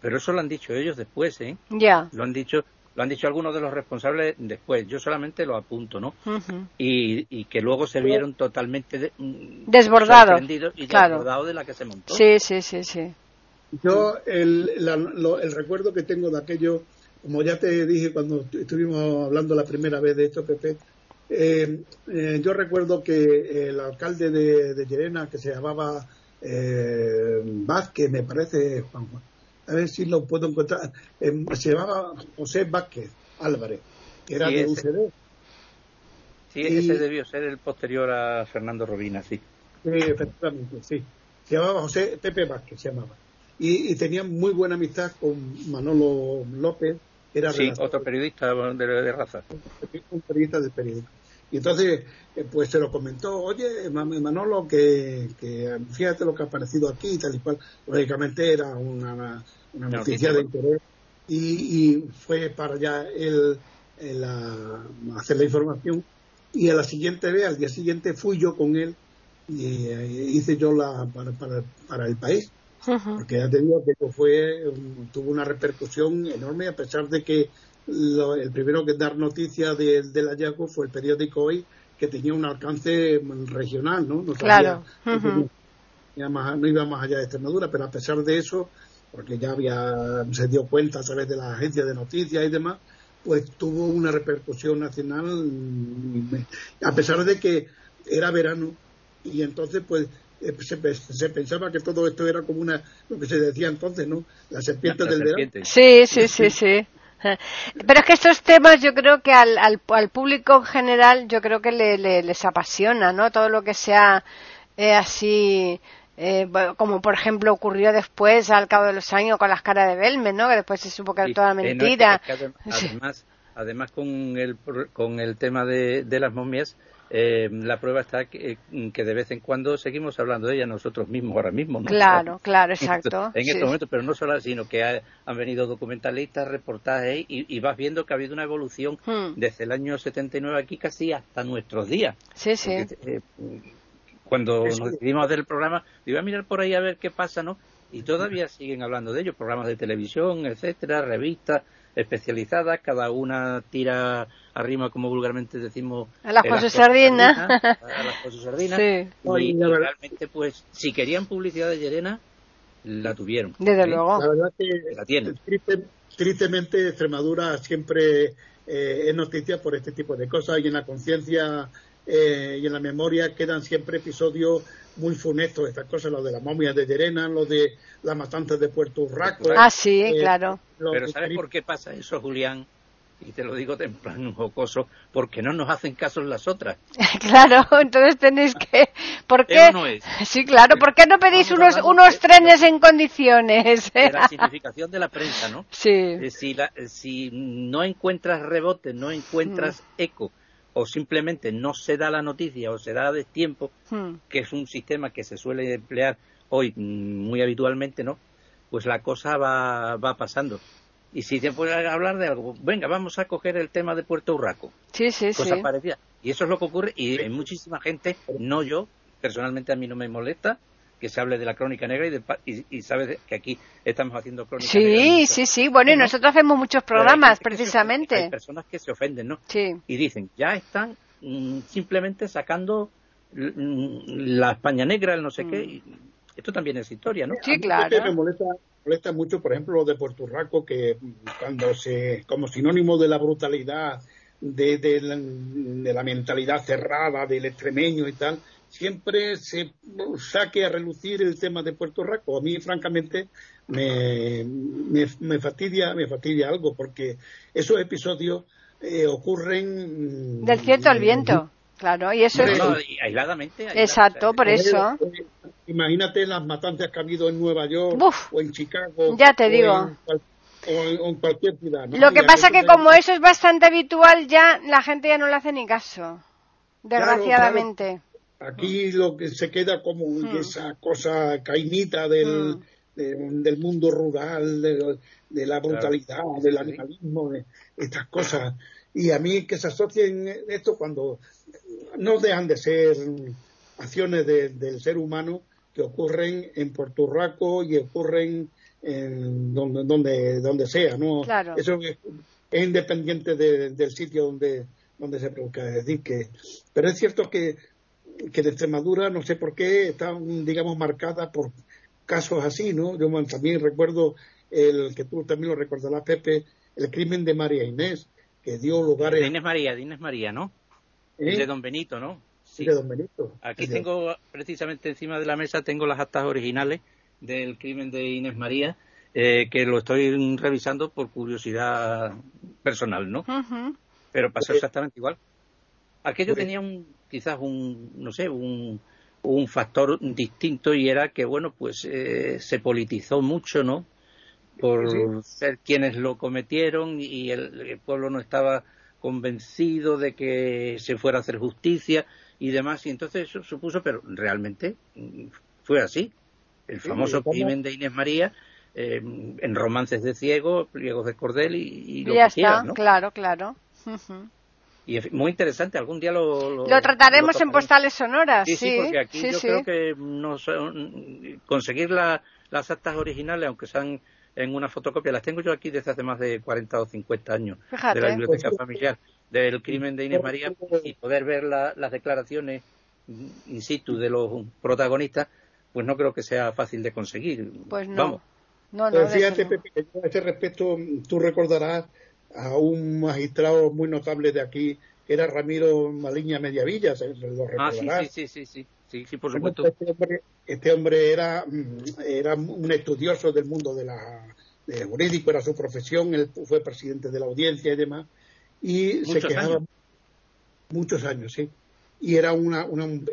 Pero eso lo han dicho ellos después, ¿eh? Ya. Lo han dicho lo han dicho algunos de los responsables después. Yo solamente lo apunto, ¿no? y, que luego se vieron totalmente mm, desbordados y desbordados de la que se montó. Sí, sí, sí, sí. Yo el, el recuerdo que tengo de aquello, como ya te dije cuando estuvimos hablando la primera vez de esto, Pepe, eh, eh, yo recuerdo que el alcalde de, de Llerena, que se llamaba eh, Vázquez, me parece, Juan Juan, a ver si lo puedo encontrar. Em, se llamaba José Vázquez Álvarez, que era de UCD. Sí, ese debió ser el posterior a Fernando Robina, sí. Sí, efectivamente, sí. Se llamaba José Pepe Vázquez, se llamaba. Y, tenía muy buena amistad con Manolo López. Era sí, otro periodista de, raza. Un periodista de periódico. Y entonces, eh, pues se lo comentó, oye, Manolo, que, que fíjate lo que ha aparecido aquí y tal y cual. Lógicamente era una, una noticia de interés. Y, fue para allá el, hacer la información. Y a la siguiente vez, al día siguiente fui yo con él. Y eh, hice yo la para, para, el país. Porque ya te digo que fue tuvo una repercusión enorme a pesar de que el primero que dar noticia del hallazgo fue el periódico hoy que tenía un alcance regional no, claro no iba más allá de Extremadura pero a pesar de eso porque ya había, se dio cuenta a través de las agencias de noticias y demás, pues tuvo una repercusión nacional, a pesar de que era verano y entonces pues eh, se, pensaba que todo esto era como una, lo que se decía entonces, ¿no? La serpiente del verano. Sí, sí, sí, sí. Pero es que estos temas yo creo que al, al, al público en general yo creo que le, les apasiona, ¿no? Todo lo que sea eh, así eh, como por ejemplo ocurrió después al cabo de los años con las caras de Belme, ¿no? Que después se supo que era toda mentira. además, además con el con el tema de, las momias, eh, la prueba está que, que, de vez en cuando seguimos hablando de ella nosotros mismos ahora mismo. ¿no? Claro, claro, exacto. En, estos momentos, pero no solo sino que han venido documentalistas, reportajes y, y, vas viendo que ha habido una evolución hmm. desde el año 79 aquí casi hasta nuestros días. Sí, sí. Eh, cuando nos decidimos hacer el programa, iba a mirar por ahí a ver qué pasa, ¿no? Y todavía siguen hablando de ello, programas de televisión, etcétera, revistas especializadas, cada una tira arriba, como vulgarmente decimos, a las cosas sardinas. A las cosas sardinas. Sí. Y, realmente, pues, si querían publicidad de Llerena, la tuvieron. Desde luego. La verdad que la tienen. tristemente Extremadura siempre eh, es noticia por este tipo de cosas y en la conciencia eh, y en la memoria quedan siempre episodios muy funestos, estas cosas, lo de la momia de Llerena, lo de las matanzas de Puerto Urraco. Ah, sí, eh, claro. Pero ¿sabes por qué pasa eso, Julián? Y te lo digo temprano jocoso, porque no nos hacen caso las otras. claro, entonces tenéis que... ¿Por qué? Sí, claro, ¿por qué no pedís unos, unos trenes en condiciones? De la significación de la prensa, ¿no? Sí. Eh, si, si no encuentras rebote, no encuentras mm. eco, o simplemente no se da la noticia o se da de tiempo, hmm. que es un sistema que se suele emplear hoy mm, muy habitualmente, ¿no? Pues la cosa va, va pasando. Y si te puede hablar de algo, venga, vamos a coger el tema de Puerto Urraco. Sí, sí, cosa Parecida. Y eso es lo que ocurre y muchísima gente, no yo, personalmente a mí no me molesta que se hable de la crónica negra y, y, sabes que aquí estamos haciendo crónica sí, negra. Sí, sí, sí. Bueno, y nosotros hacemos muchos programas, precisamente. hay personas que se ofenden, ¿no? Sí. Y dicen, ya están mm, simplemente sacando mm, la España negra, el no sé qué. Mm. esto también es historia, ¿no? Sí, claro. Me molesta, molesta mucho, por ejemplo, lo de Puerto Rico, que cuando se, como sinónimo de la brutalidad, de, de, la, de la mentalidad cerrada, del extremeño y tal, siempre se saque a relucir el tema de Puerto Rico. A mí, francamente, me, me, fastidia, me fastidia algo, porque esos episodios eh, ocurren... Del cierto al viento. Claro, y eso es... aisladamente, Exacto, por eso. Imagínate las matanzas que ha habido en Nueva York o en Chicago. Ya te digo. o en cualquier ciudad. Lo que pasa que como eso es bastante habitual, ya la gente ya no le hace ni caso. Desgraciadamente. Aquí lo que se queda como hmm. esa cosa cainita del, hmm. del mundo rural, de, la brutalidad, del animalismo, de estas cosas. Y a mí que se asocien esto cuando no dejan de ser acciones del ser humano que ocurren en Puerto Rico y ocurren en donde, donde, donde sea, ¿no? Eso es, independiente del sitio donde, donde se produzca. Es decir, que, pero es cierto que que de Extremadura, no sé por qué, está, digamos, marcada por casos así, ¿no? Yo también recuerdo el que tú también lo recordarás, Pepe, el crimen de María Inés, que dio lugar... De Inés María, de Inés María, ¿no? ¿Eh? De Don Benito, ¿no? Sí. De Don Benito. Aquí tengo, precisamente encima de la mesa, tengo las actas originales del crimen de Inés María, eh, que lo estoy revisando por curiosidad personal, ¿no? Pero pasó exactamente igual. Aquello tenía un quizás un, no sé, un, un factor distinto y era que, bueno, pues eh, se politizó mucho, ¿no? Por ser quienes lo cometieron y el, pueblo no estaba convencido de que se fuera a hacer justicia y demás. Y entonces eso supuso, pero realmente mm, fue así. El famoso crimen de Inés María eh, en romances de ciego, pliegos de cordel y, lo ya que está, ¿no? claro, claro. Y es muy interesante, algún día lo... Lo, trataremos en postales sonoras, sí. Sí, porque aquí yo creo que no, conseguir las actas originales, aunque sean en una fotocopia, las tengo yo aquí desde hace más de 40 o 50 años, de la biblioteca familiar, del crimen de Inés María, y poder ver las declaraciones in situ de los protagonistas, pues no creo que sea fácil de conseguir. Pues no. Vamos. No, no, fíjate, Pepe, a este respecto, tú recordarás a un magistrado muy notable de aquí, que era Ramiro Maliña Mediavilla, lo Ah, sí, sí, sí, sí, por supuesto. Este hombre, este hombre era, era un estudioso del mundo de la, jurídico, era su profesión, él fue presidente de la audiencia y demás, y se quejaba muchos años, sí. Y era, una,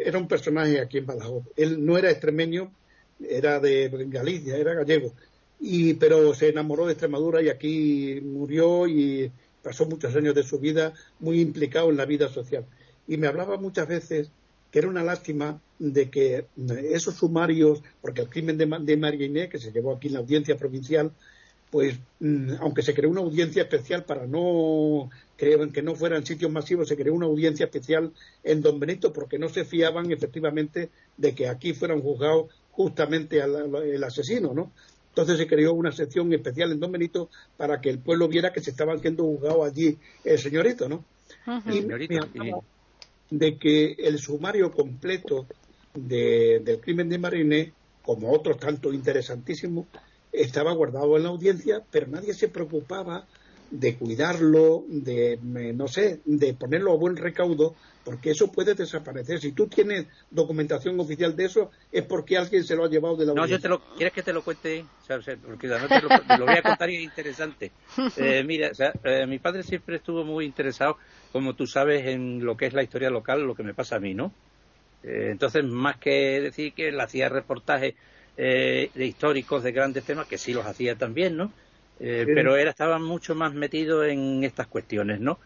era un personaje aquí en Badajoz. Él no era extremeño, era de Galicia, era gallego y, pero se enamoró de Extremadura y aquí murió y pasó muchos años de su vida muy implicado en la vida social. Y me hablaba muchas veces que era una lástima de que esos sumarios, porque el crimen de, de María Inés, que se llevó aquí en la audiencia provincial, pues mm, aunque se creó una audiencia especial para no creer que no fueran sitios masivos, se creó una audiencia especial en Don Benito porque no se fiaban efectivamente de que aquí fueran juzgados justamente al, el asesino, ¿no? Entonces se creó una sección especial en Don Benito para que el pueblo viera que se estaba haciendo juzgado allí el señorito, ¿no? y de que el sumario completo del crimen de Mariné, como otros tantos interesantísimos, estaba guardado en la audiencia, pero nadie se preocupaba de cuidarlo, de, no sé, de ponerlo a buen recaudo, porque eso puede desaparecer. Si tú tienes documentación oficial de eso, es porque alguien se lo ha llevado de la No, yo te lo, ¿quieres que te lo cuente? porque no te lo, voy a contar y es interesante. Eh, mira, eh, mi padre siempre estuvo muy interesado, como tú sabes, en lo que es la historia local, lo que me pasa a mí, ¿no? Eh, entonces, más que decir que él hacía reportajes de históricos de grandes temas, que sí los hacía también, ¿no? Eh, pero él estaba mucho más metido en estas cuestiones, ¿no?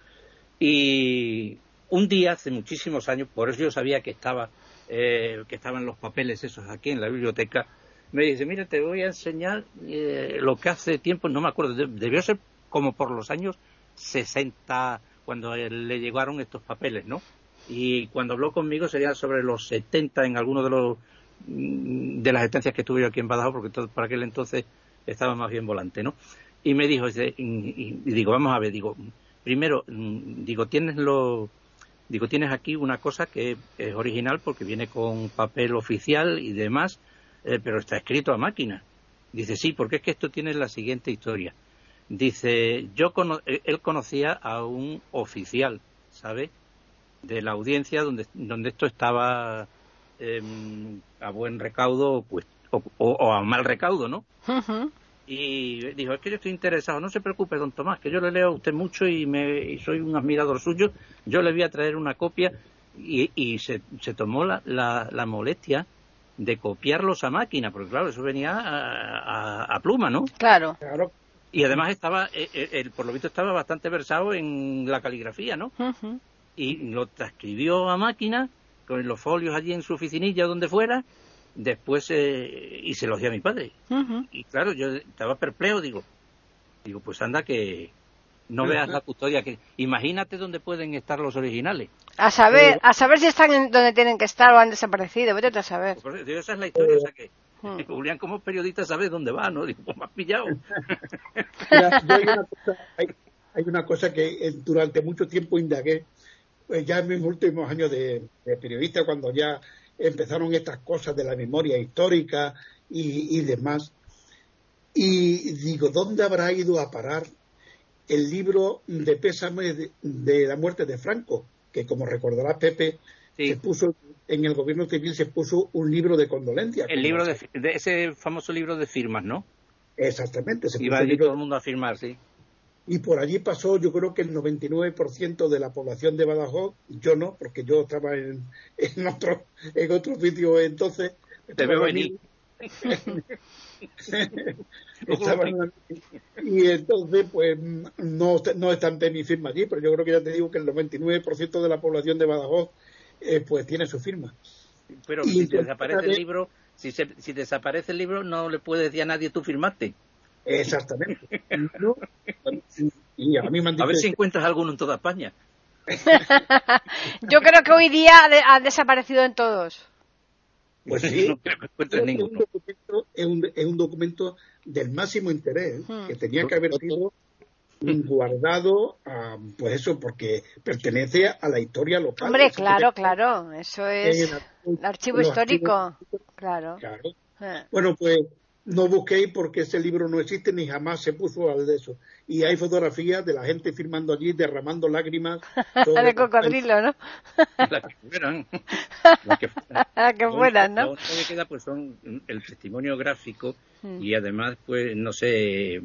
Y un día, hace muchísimos años, por eso yo sabía que estaba, eh, que estaban los papeles esos aquí en la biblioteca, me dice, mira, te voy a enseñar eh, lo que hace tiempo, no me acuerdo, debió ser como por los años 60, cuando le llegaron estos papeles, ¿no? y cuando habló conmigo sería sobre los 70 en alguno de los mm, de las estancias que estuve yo aquí en Badajoz, porque todo, para aquel entonces estaba más bien volante, ¿no? Y me dijo, y, digo, vamos a ver, digo, primero, mm, digo, tienes lo, digo, tienes aquí una cosa que es original porque viene con papel oficial y demás, eh, pero está escrito a máquina. Dice, sí, porque es que esto tiene la siguiente historia. Dice, yo eh, él conocía a un oficial, ¿sabe? De la audiencia donde, donde esto estaba em, a buen recaudo pues, o, a mal recaudo, ¿no? Y dijo, es que yo estoy interesado, no se preocupe, don Tomás, que yo le leo a usted mucho y, me, soy un admirador suyo, yo le voy a traer una copia y, y se, se tomó la, la, molestia de copiarlos a máquina, porque claro, eso venía a, a, pluma, ¿no? Claro. claro. Y además estaba, eh, eh, él, por lo visto estaba bastante versado en la caligrafía, ¿no? Y lo transcribió a máquina, con los folios allí en su oficinilla, donde fuera, después eh, y se los di a mi padre. Y claro, yo estaba perplejo, digo, digo, pues anda que no veas la custodia que imagínate dónde pueden estar los originales. A saber, a saber si están en donde tienen que estar o han desaparecido, vete a saber. Pues, esa es la historia, o sea que Hmm. Julián, como periodista, sabe dónde va, ¿no? Digo, pues me has pillado. hay, una cosa, que eh, durante mucho tiempo indagué, pues ya en mis últimos años de, periodista, cuando ya empezaron estas cosas de la memoria histórica y, demás. Y digo, ¿dónde habrá ido a parar el libro de pésame de, la muerte de Franco? Que como recordará Pepe, se puso en el gobierno civil se puso un libro de condolencia. El libro de, ese famoso libro de firmas, ¿no? Exactamente. Se Iba allí todo el mundo a firmar, sí. Y por allí pasó, yo creo que el 99% de la población de Badajoz, yo no, porque yo estaba en, en otro en otro sitio entonces. Te veo venir. y entonces, pues, no, no están de mi firma allí, pero yo creo que ya te digo que el 99% de la población de Badajoz eh, pues tiene su firma. Pero si desaparece el libro, si, si desaparece el libro, no le puede decir a nadie tú firmaste. Exactamente. a, ver si encuentras alguno en toda España. Yo creo que hoy día ha, desaparecido en todos. Pues sí, es, un documento, es, un, documento del máximo interés hmm. que tenía que haber sido guardado, pues eso, porque pertenece a la historia local. Hombre, claro, claro, eso es el archivo histórico, claro. Eh. Bueno, pues no busquéis porque ese libro no existe ni jamás se puso al de eso. Y hay fotografías de la gente firmando allí, derramando lágrimas. de cocodrilo, ¿no? Las que fueran. Las que fueran, ¿no? Lo que queda pues son el testimonio gráfico mm. y además, pues, no sé, eh,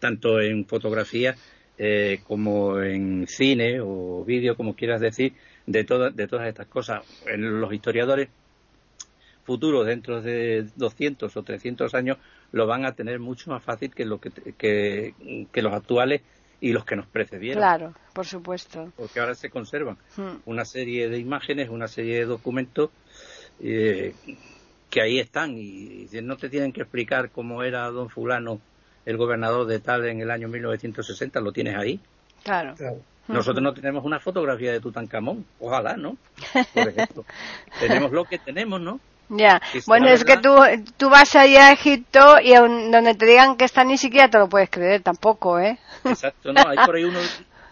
tanto en fotografía eh, como en cine o vídeo, como quieras decir, de, todas de todas estas cosas. En los historiadores futuro, dentro de 200 o 300 años, lo van a tener mucho más fácil que, lo que, que, los actuales y los que nos precedieron. Claro, por supuesto. Porque ahora se conservan hmm. una serie de imágenes, una serie de documentos eh, que ahí están y, no te tienen que explicar cómo era don fulano el gobernador de tal en el año 1960, lo tienes ahí. Claro. Nosotros no tenemos una fotografía de Tutankamón, ojalá, ¿no? Por ejemplo. tenemos lo que tenemos, ¿no? Ya, bueno, es que tú, tú vas allá a Egipto y donde te digan que está ni siquiera te lo puedes creer tampoco, ¿eh? Exacto, no, hay por ahí uno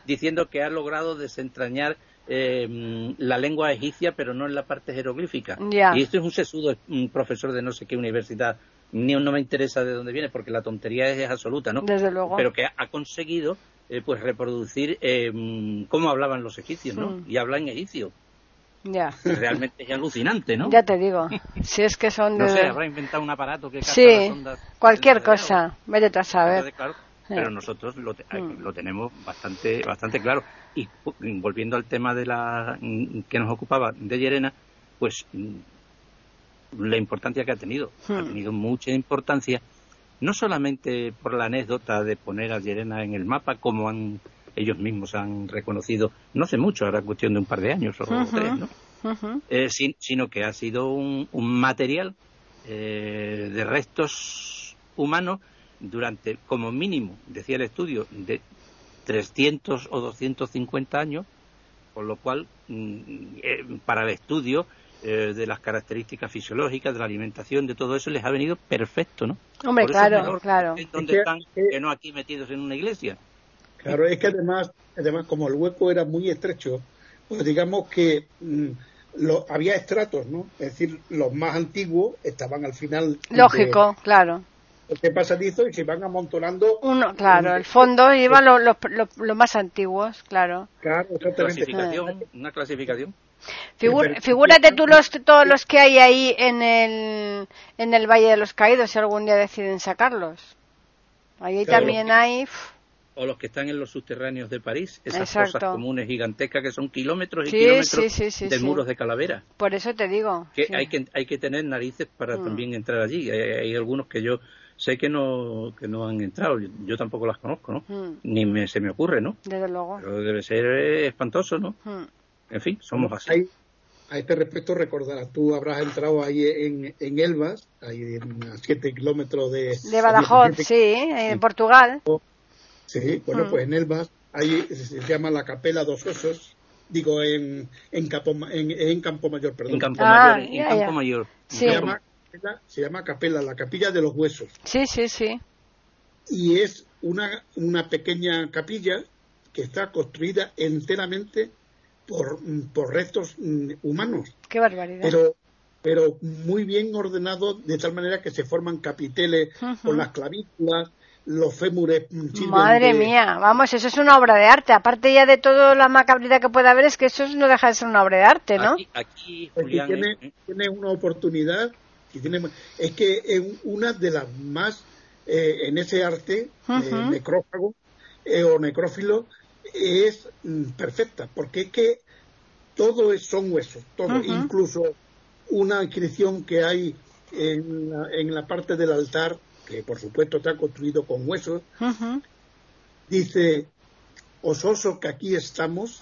diciendo que ha logrado desentrañar eh, la lengua egipcia, pero no en la parte jeroglífica. Y esto es un sesudo, un profesor de no sé qué universidad, ni no me interesa de dónde viene, porque la tontería es, absoluta, ¿no? Desde luego. Pero que ha conseguido, eh, pues, reproducir eh, cómo hablaban los egipcios, ¿no? Mm. Y habla en egipcio. Ya. Realmente es alucinante, ¿no? Ya te digo. Si es que son de... No sé, habrá inventado un aparato que Sí, cualquier cosa. Vete a saber. pero nosotros lo, mm. lo, tenemos bastante bastante claro. Y volviendo al tema de la que nos ocupaba de Llerena, pues la importancia que ha tenido. Ha mm. tenido mucha importancia, no solamente por la anécdota de poner a Llerena en el mapa, como han ellos mismos han reconocido, no hace mucho, ahora cuestión de un par de años o tres, ¿no? Eh, sino que ha sido un, material eh, de restos humanos durante, como mínimo, decía el estudio, de 300 o 250 años, Con lo cual, mm, eh, para el estudio eh, de las características fisiológicas, de la alimentación, de todo eso, les ha venido perfecto, ¿no? Hombre, claro, claro. donde están, que no aquí metidos en una iglesia. Claro, es que además, además como el hueco era muy estrecho, pues digamos que mm, lo, había estratos, ¿no? Es decir, los más antiguos estaban al final. Lógico, claro. ¿Qué pasadizo y se van amontonando. Uno, claro, el fondo iban los lo, más antiguos, claro. Claro, exactamente. Clasificación, una clasificación. figúrate tú los, todos los que hay ahí en el, en el Valle de los Caídos si algún día deciden sacarlos. Ahí también hay o los que están en los subterráneos de París, esas cosas comunes gigantescas que son kilómetros y kilómetros de muros de calavera. Por eso te digo. Que hay que hay que tener narices para mm. también entrar allí. Hay, algunos que yo sé que no que no han entrado. Yo, tampoco las conozco, ¿no? Mm. Ni me, se me ocurre, ¿no? Desde luego. Pero debe ser espantoso, ¿no? Mm. En fin, somos así. a este respecto recordarás, tú habrás entrado ahí en, en Elvas, ahí a 7 kilómetros de... De Badajoz, sí, en Portugal. Sí, bueno, pues en Elvas ahí se llama la Capela dos Osos, digo en, en, Campo, en, Campo Mayor, perdón. En Campo Mayor, ah, en Campo Mayor. Se, llama, se llama Capela, la capilla de los huesos. Sí, sí, sí. Y es una, una pequeña capilla que está construida enteramente por, por restos mm, humanos. Qué barbaridad. Pero, pero muy bien ordenado de tal manera que se forman capiteles con las clavículas, los fémures Madre mía, vamos, eso es una obra de arte. Aparte ya de toda la macabrita que puede haber, es que eso no deja de ser una obra de arte, ¿no? Aquí, tiene, ¿eh? tiene, una oportunidad, y tiene, es que es una de las más, eh, en ese arte, eh, necrófago o necrófilo, es mm, perfecta, porque es que todo es, son huesos, todo, incluso una inscripción que hay en la, en la parte del altar que por supuesto está construido con huesos, dice, ososo que aquí estamos,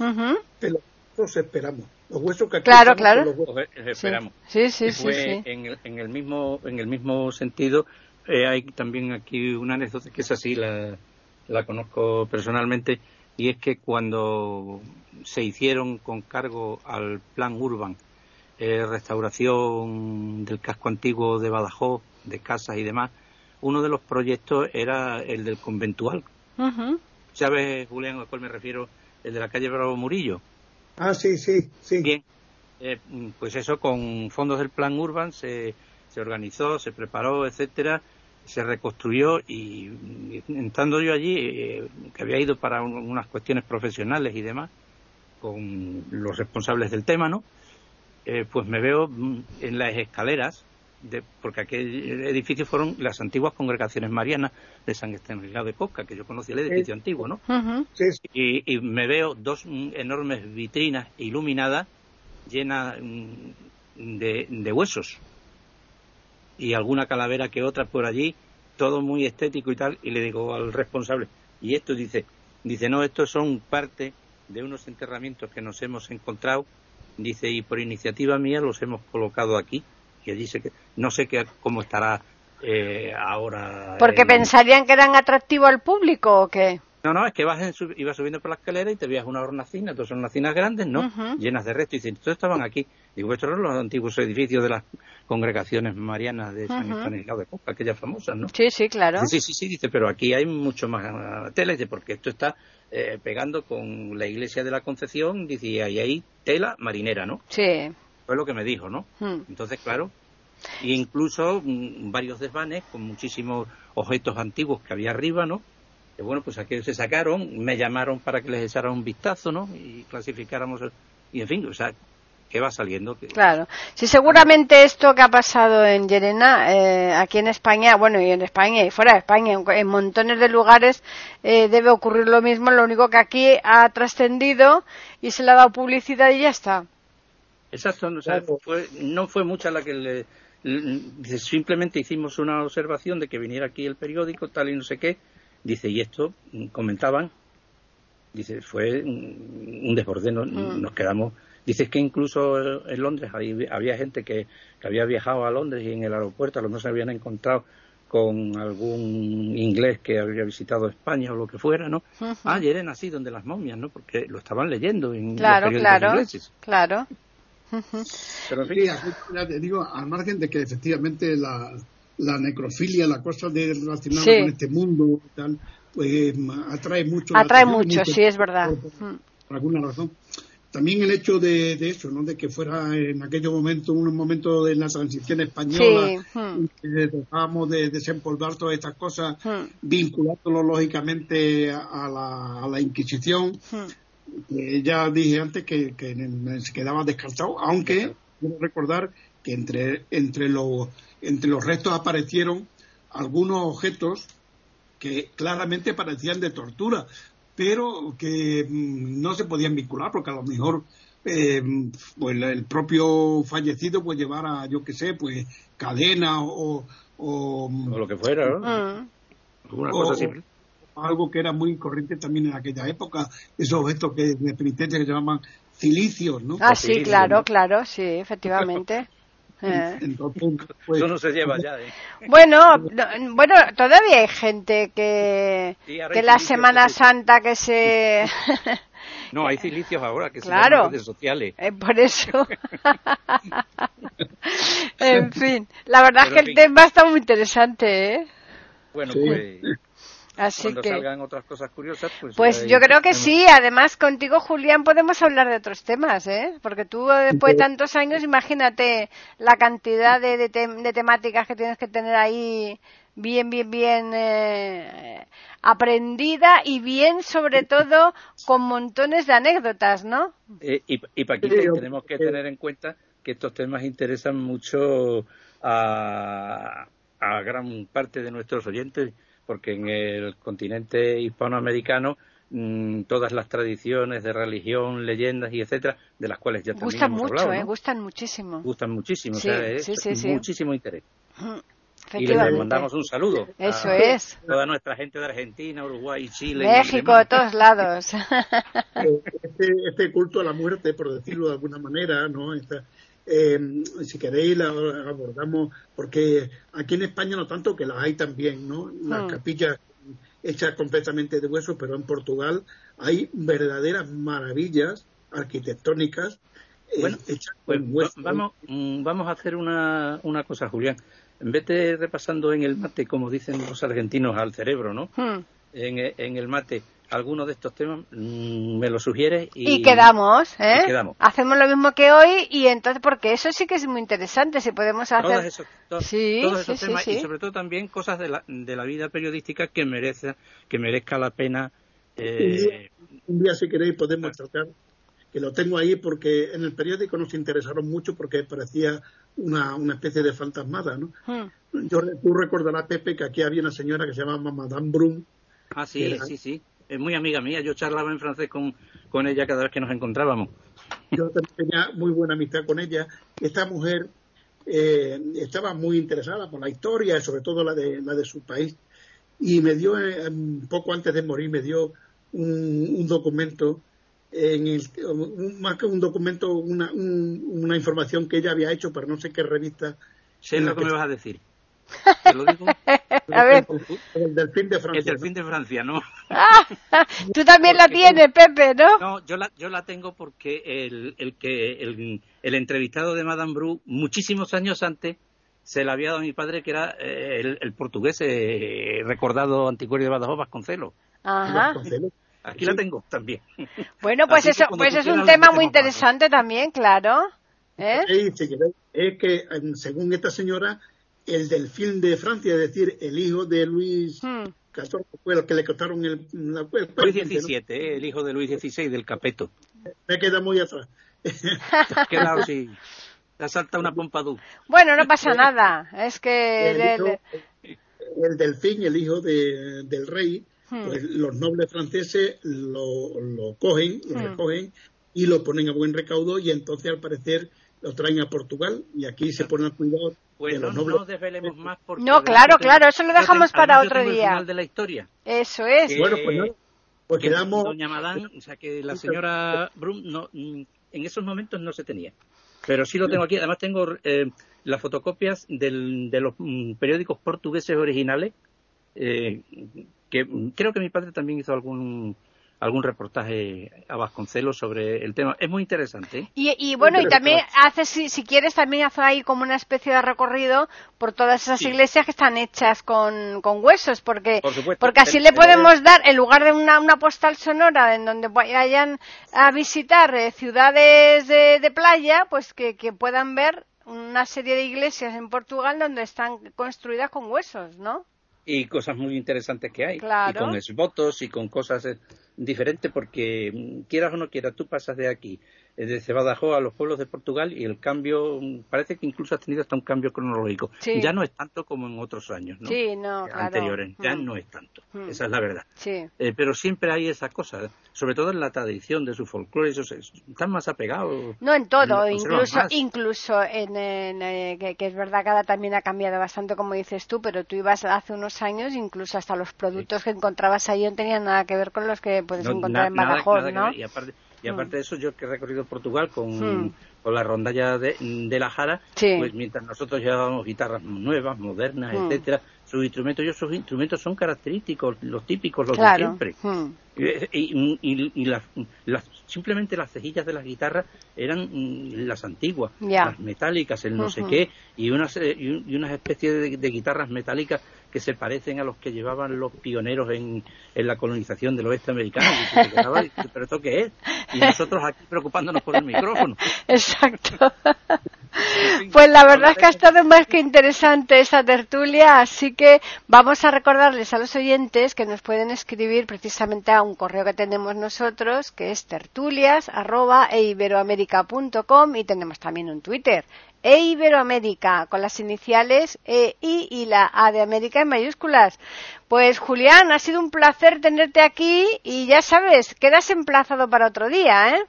pero nosotros esperamos. Los huesos que aquí claro, claro. Los huesos. esperamos. Sí, sí, sí. En, el, en, el, mismo, en el mismo sentido, eh, hay también aquí una anécdota que es así, la, la conozco personalmente, y es que cuando se hicieron con cargo al plan Urban, eh, restauración del casco antiguo de Badajoz, de casas y demás, uno de los proyectos era el del conventual. ¿Sabes, Julián, a cuál me refiero? El de la calle Bravo Murillo. Ah, sí, sí, sí. Bien, eh, pues eso con fondos del plan Urban se, se organizó, se preparó, etcétera, se reconstruyó y, entrando yo allí, eh, que había ido para unas cuestiones profesionales y demás, con los responsables del tema, ¿no? Eh, pues me veo mm, en las escaleras porque aquel edificio fueron las antiguas congregaciones marianas de San Estanislao de Cosca, que yo conocí el edificio antiguo, ¿no? y, me veo dos enormes vitrinas iluminadas llenas mm, de, huesos. Y alguna calavera que otra por allí, todo muy estético y tal, y le digo al responsable, y esto dice, dice, no, estos son parte de unos enterramientos que nos hemos encontrado, dice, y por iniciativa mía los hemos colocado aquí que dice que no sé qué, cómo estará eh, ahora. ¿Porque pensarían que eran atractivos al público o qué? No, no, es que vas ibas subiendo por la escalera y te veías una hornacina, son hornacinas grandes, ¿no? Llenas de restos. Y dicen, todos estaban aquí. Digo, estos eran los antiguos edificios de las congregaciones marianas de San Estanislao de Copa, aquellas famosas, ¿no? Sí, sí, claro. Sí, sí, sí, dice, pero aquí hay mucho más tela, dice, porque esto está eh, pegando con la iglesia de la Concepción, dice, y ahí tela marinera, ¿no? Sí fue lo que me dijo, ¿no? Hmm. Entonces, claro, e incluso mm, varios desvanes con muchísimos objetos antiguos que había arriba, ¿no? Que bueno, pues aquellos se sacaron, me llamaron para que les echara un vistazo, ¿no? Y clasificáramos, y en fin, o sea, que va saliendo. Claro. Sí, seguramente esto que ha pasado en Llerena, eh, aquí en España, bueno, y en España y fuera de España, en, montones de lugares eh, debe ocurrir lo mismo, lo único que aquí ha trascendido y se le ha dado publicidad y ya está. Exacto, no fue mucha la que le, dice, simplemente hicimos una observación de que viniera aquí el periódico, tal y no sé qué, dice, y esto comentaban, dice, fue un desborde, mm. nos quedamos, dice que incluso en Londres había gente que, había viajado a Londres y en el aeropuerto a lo mejor se habían encontrado con algún inglés que había visitado España o lo que fuera, ¿no? Ah, y eran así donde las momias, ¿no? Porque lo estaban leyendo en claro, los periódicos claro, ingleses. Claro. Pero sí, ya te digo, al margen de que efectivamente la, la necrofilia, la cosa de relacionada Sí. con este mundo, tal, pues atrae mucho. Atrae atención, mucho, sí, es verdad. por, por alguna razón. También el hecho de, de eso, ¿no? De que fuera en aquellos momentos, un momento de la transición española, Sí, mm. que dejábamos de desempolvar todas estas cosas, Mm. vinculándolo lógicamente a la, a la Inquisición. Eh, ya dije antes que, que se quedaba descartado, aunque quiero recordar que entre, entre, los, entre los restos aparecieron algunos objetos que claramente parecían de tortura, pero que mm, no se podían vincular porque a lo mejor eh, pues el propio fallecido pues llevara, yo qué sé, pues cadena o, o, O lo que fuera, ¿no? Alguna o- cosa así. Algo que era muy corriente también en aquella época, esos objetos que de penitencia que se llaman cilicios, ¿no? Ah, sí, Sí, claro, ¿no? claro, sí, efectivamente. Eh. Entonces, pues, Eso no se lleva ya, ¿eh? Bueno, no- bueno, todavía hay gente que, Sí, que la Semana. Santa que se... No, hay cilicios ahora que se Claro. llaman redes sociales. Eh, por eso. en fin, la verdad Pero es que el fin. tema está muy interesante, ¿eh? Bueno, Sí. pues Así cuando que... salgan otras cosas curiosas, pues... Pues yo creo que sí, además contigo, Julián, podemos hablar de otros temas, ¿eh? Porque tú, después de tantos años, imagínate la cantidad de, de, tem- de temáticas que tienes que tener ahí bien, bien, bien eh, aprendida y bien, sobre todo, con montones de anécdotas, ¿no? Eh, y, y Paquita, Sí, tenemos que tener en cuenta que estos temas interesan mucho a, a gran parte de nuestros oyentes, porque en el continente hispanoamericano mm, todas las tradiciones de religión, leyendas y etcétera, de las cuales ya también Gustan hemos mucho, hablado, ¿eh? ¿no? Gustan muchísimo. gustan muchísimo, Sí, o sea, es sí, sí, sí. muchísimo interés. Mm, Y les mandamos un saludo Eso a es. toda nuestra gente de Argentina, Uruguay, Chile. México, de todos lados. eh, este, este culto a la muerte, por decirlo de alguna manera, ¿no? Esta- eh, si queréis la abordamos, porque aquí en España no tanto que las hay también, ¿no? Las Hmm. capillas hechas completamente de hueso, pero en Portugal hay verdaderas maravillas arquitectónicas eh, Bueno, hechas Pues con va- hueso. vamos, mm, vamos a hacer una, una cosa, Julián. En vez de repasando en el mate, como dicen los argentinos, al cerebro, ¿no? Mm. En, en el mate, alguno de estos temas mm, me lo sugieres y, Y quedamos, ¿eh? y quedamos. Hacemos lo mismo que hoy y entonces, porque eso sí que es muy interesante, si podemos Todos hacer... esos, to- Sí, todos sí, esos sí, temas sí. y sobre todo también cosas de la, de la vida periodística que merece que merezca la pena eh, un día si queréis podemos tratar que lo tengo ahí porque en el periódico nos interesaron mucho porque parecía una, una especie de fantasmada, ¿no? Mm. Yo, tú recordarás, Pepe, que aquí había una señora que se llamaba Madame Brum, ah sí Era- sí sí es muy amiga mía yo charlaba en francés con, con ella cada vez que nos encontrábamos yo también tenía muy buena amistad con ella. Esta mujer eh, estaba muy interesada por la historia sobre todo la de, la de su país. Y me dio, eh, poco antes de morir, me dio un, un documento, en el, un- más que un documento, una, un- una información que ella había hecho para no sé qué revista. sé lo que- me vas a decir te lo digo A ver. El delfín de Francia. es del fin de Francia no Tú también la tienes, Pepe, ¿no? No, yo la, yo la tengo porque el, el que el, el entrevistado de Madame Bru, muchísimos años antes, se la había dado a mi padre, que era eh, el, el portugués eh, recordado anticuario de Badajoz Vasconcelos. Ajá. Vasconcelos. Aquí la tengo también. Bueno, pues Así eso, pues es un tema muy interesante también, claro. ¿Eh? Es que según esta señora, el delfín de Francia, es decir, el hijo de Luis Mm. XIV, fue el que le cortaron el, la, Luis. XVII, eh, el hijo de Luis XVI del Capeto. Me queda muy atrás. Quedado así. Te ha saltado una pompadú. Bueno, no pasa nada. Es que... El, el- hijo- el- el delfín, el hijo de- del rey, Hmm. pues los nobles franceses lo, lo cogen, lo Hmm. recogen y lo ponen a buen recaudo y entonces al parecer lo traen a Portugal y aquí se ponen al cuidado Pues no, no nobles. nos desvelemos más porque... No, claro, claro, eso lo dejamos para otro día. final de la historia. Eso es. Eh, Bueno, pues nada, pues que quedamos... Doña Madame, o sea que la señora Brum no, mm, en esos momentos no se tenía. Pero sí lo tengo aquí. Además tengo eh, las fotocopias del, de los mm, periódicos portugueses originales, eh, que creo que mi padre también hizo algún algún reportaje a Vasconcelos sobre el tema. Es muy interesante. ¿eh? Y, bueno, y también hace, si, si, quieres, también hace ahí como una especie de recorrido por todas esas iglesias que están hechas con, con huesos, porque, porque así le podemos dar, en lugar de una, una postal sonora en donde vayan a visitar eh, ciudades de, de, playa, pues que, que puedan ver una serie de iglesias en Portugal donde están construidas con huesos, ¿no? Y cosas muy interesantes que hay. Y con votos y con cosas eh, diferentes, porque mm, quieras o no quieras, tú pasas de aquí desde Badajoz a los pueblos de Portugal y el cambio parece que incluso ha tenido hasta un cambio cronológico. Ya no es tanto como en otros años ¿no? Sí, no, anteriores, ya mm. no es tanto. Mm. Esa es la verdad. Sí. Eh, pero siempre hay esa cosa, sobre todo en la tradición de su folclore, esos están más apegados. No en todo, incluso incluso en, eh, que, es verdad que ahora también ha cambiado bastante como dices tú, pero tú ibas hace unos años incluso hasta los productos que encontrabas ahí no tenían nada que ver con los que puedes encontrar en Badajoz, ¿no? Y aparte, y aparte de eso, yo que he recorrido Portugal con, con la rondalla de, de la Jara, pues mientras nosotros llevábamos guitarras nuevas, modernas, etcétera, sus instrumentos, ellos sus instrumentos son característicos, los típicos, los de siempre. Y, y, las, simplemente las cejillas de las guitarras eran mm, las antiguas, las metálicas, el no sé qué, y unas, eh, y unas especies de, guitarras metálicas que se parecen a los que llevaban los pioneros en, en la colonización del oeste americano. ¿Pero esto qué es? Y nosotros aquí preocupándonos por el micrófono. Exacto. Pues la verdad es que ha estado más que interesante esa tertulia, así que vamos a recordarles a los oyentes que nos pueden escribir precisamente a un correo que tenemos nosotros, que es tertulias@eiberoamerica.com y tenemos también un Twitter, eiberoamerica con las iniciales E, I y la A de América en mayúsculas. Pues Julián, ha sido un placer tenerte aquí y ya sabes, quedas emplazado para otro día, ¿eh?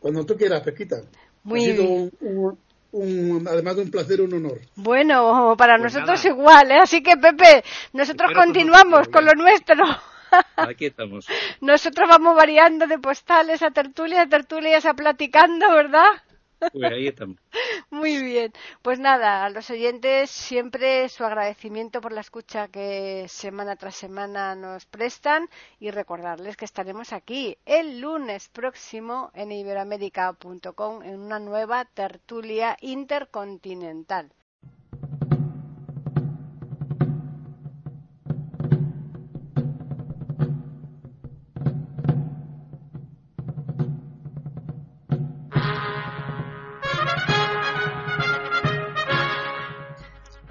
Cuando tú quieras, Pesquita. Muy ha sido un, además de un placer, un honor. Bueno, para pues nosotros igual, ¿eh? Así que, Pepe, nosotros continuamos con lo nuestro. Aquí estamos. Nosotros vamos variando de postales a tertulias, tertulias a platicando, ¿verdad? Pues. Muy bien. Pues nada, a los oyentes siempre su agradecimiento por la escucha que semana tras semana nos prestan y recordarles que estaremos aquí el lunes próximo en iberoamérica.com en una nueva tertulia intercontinental.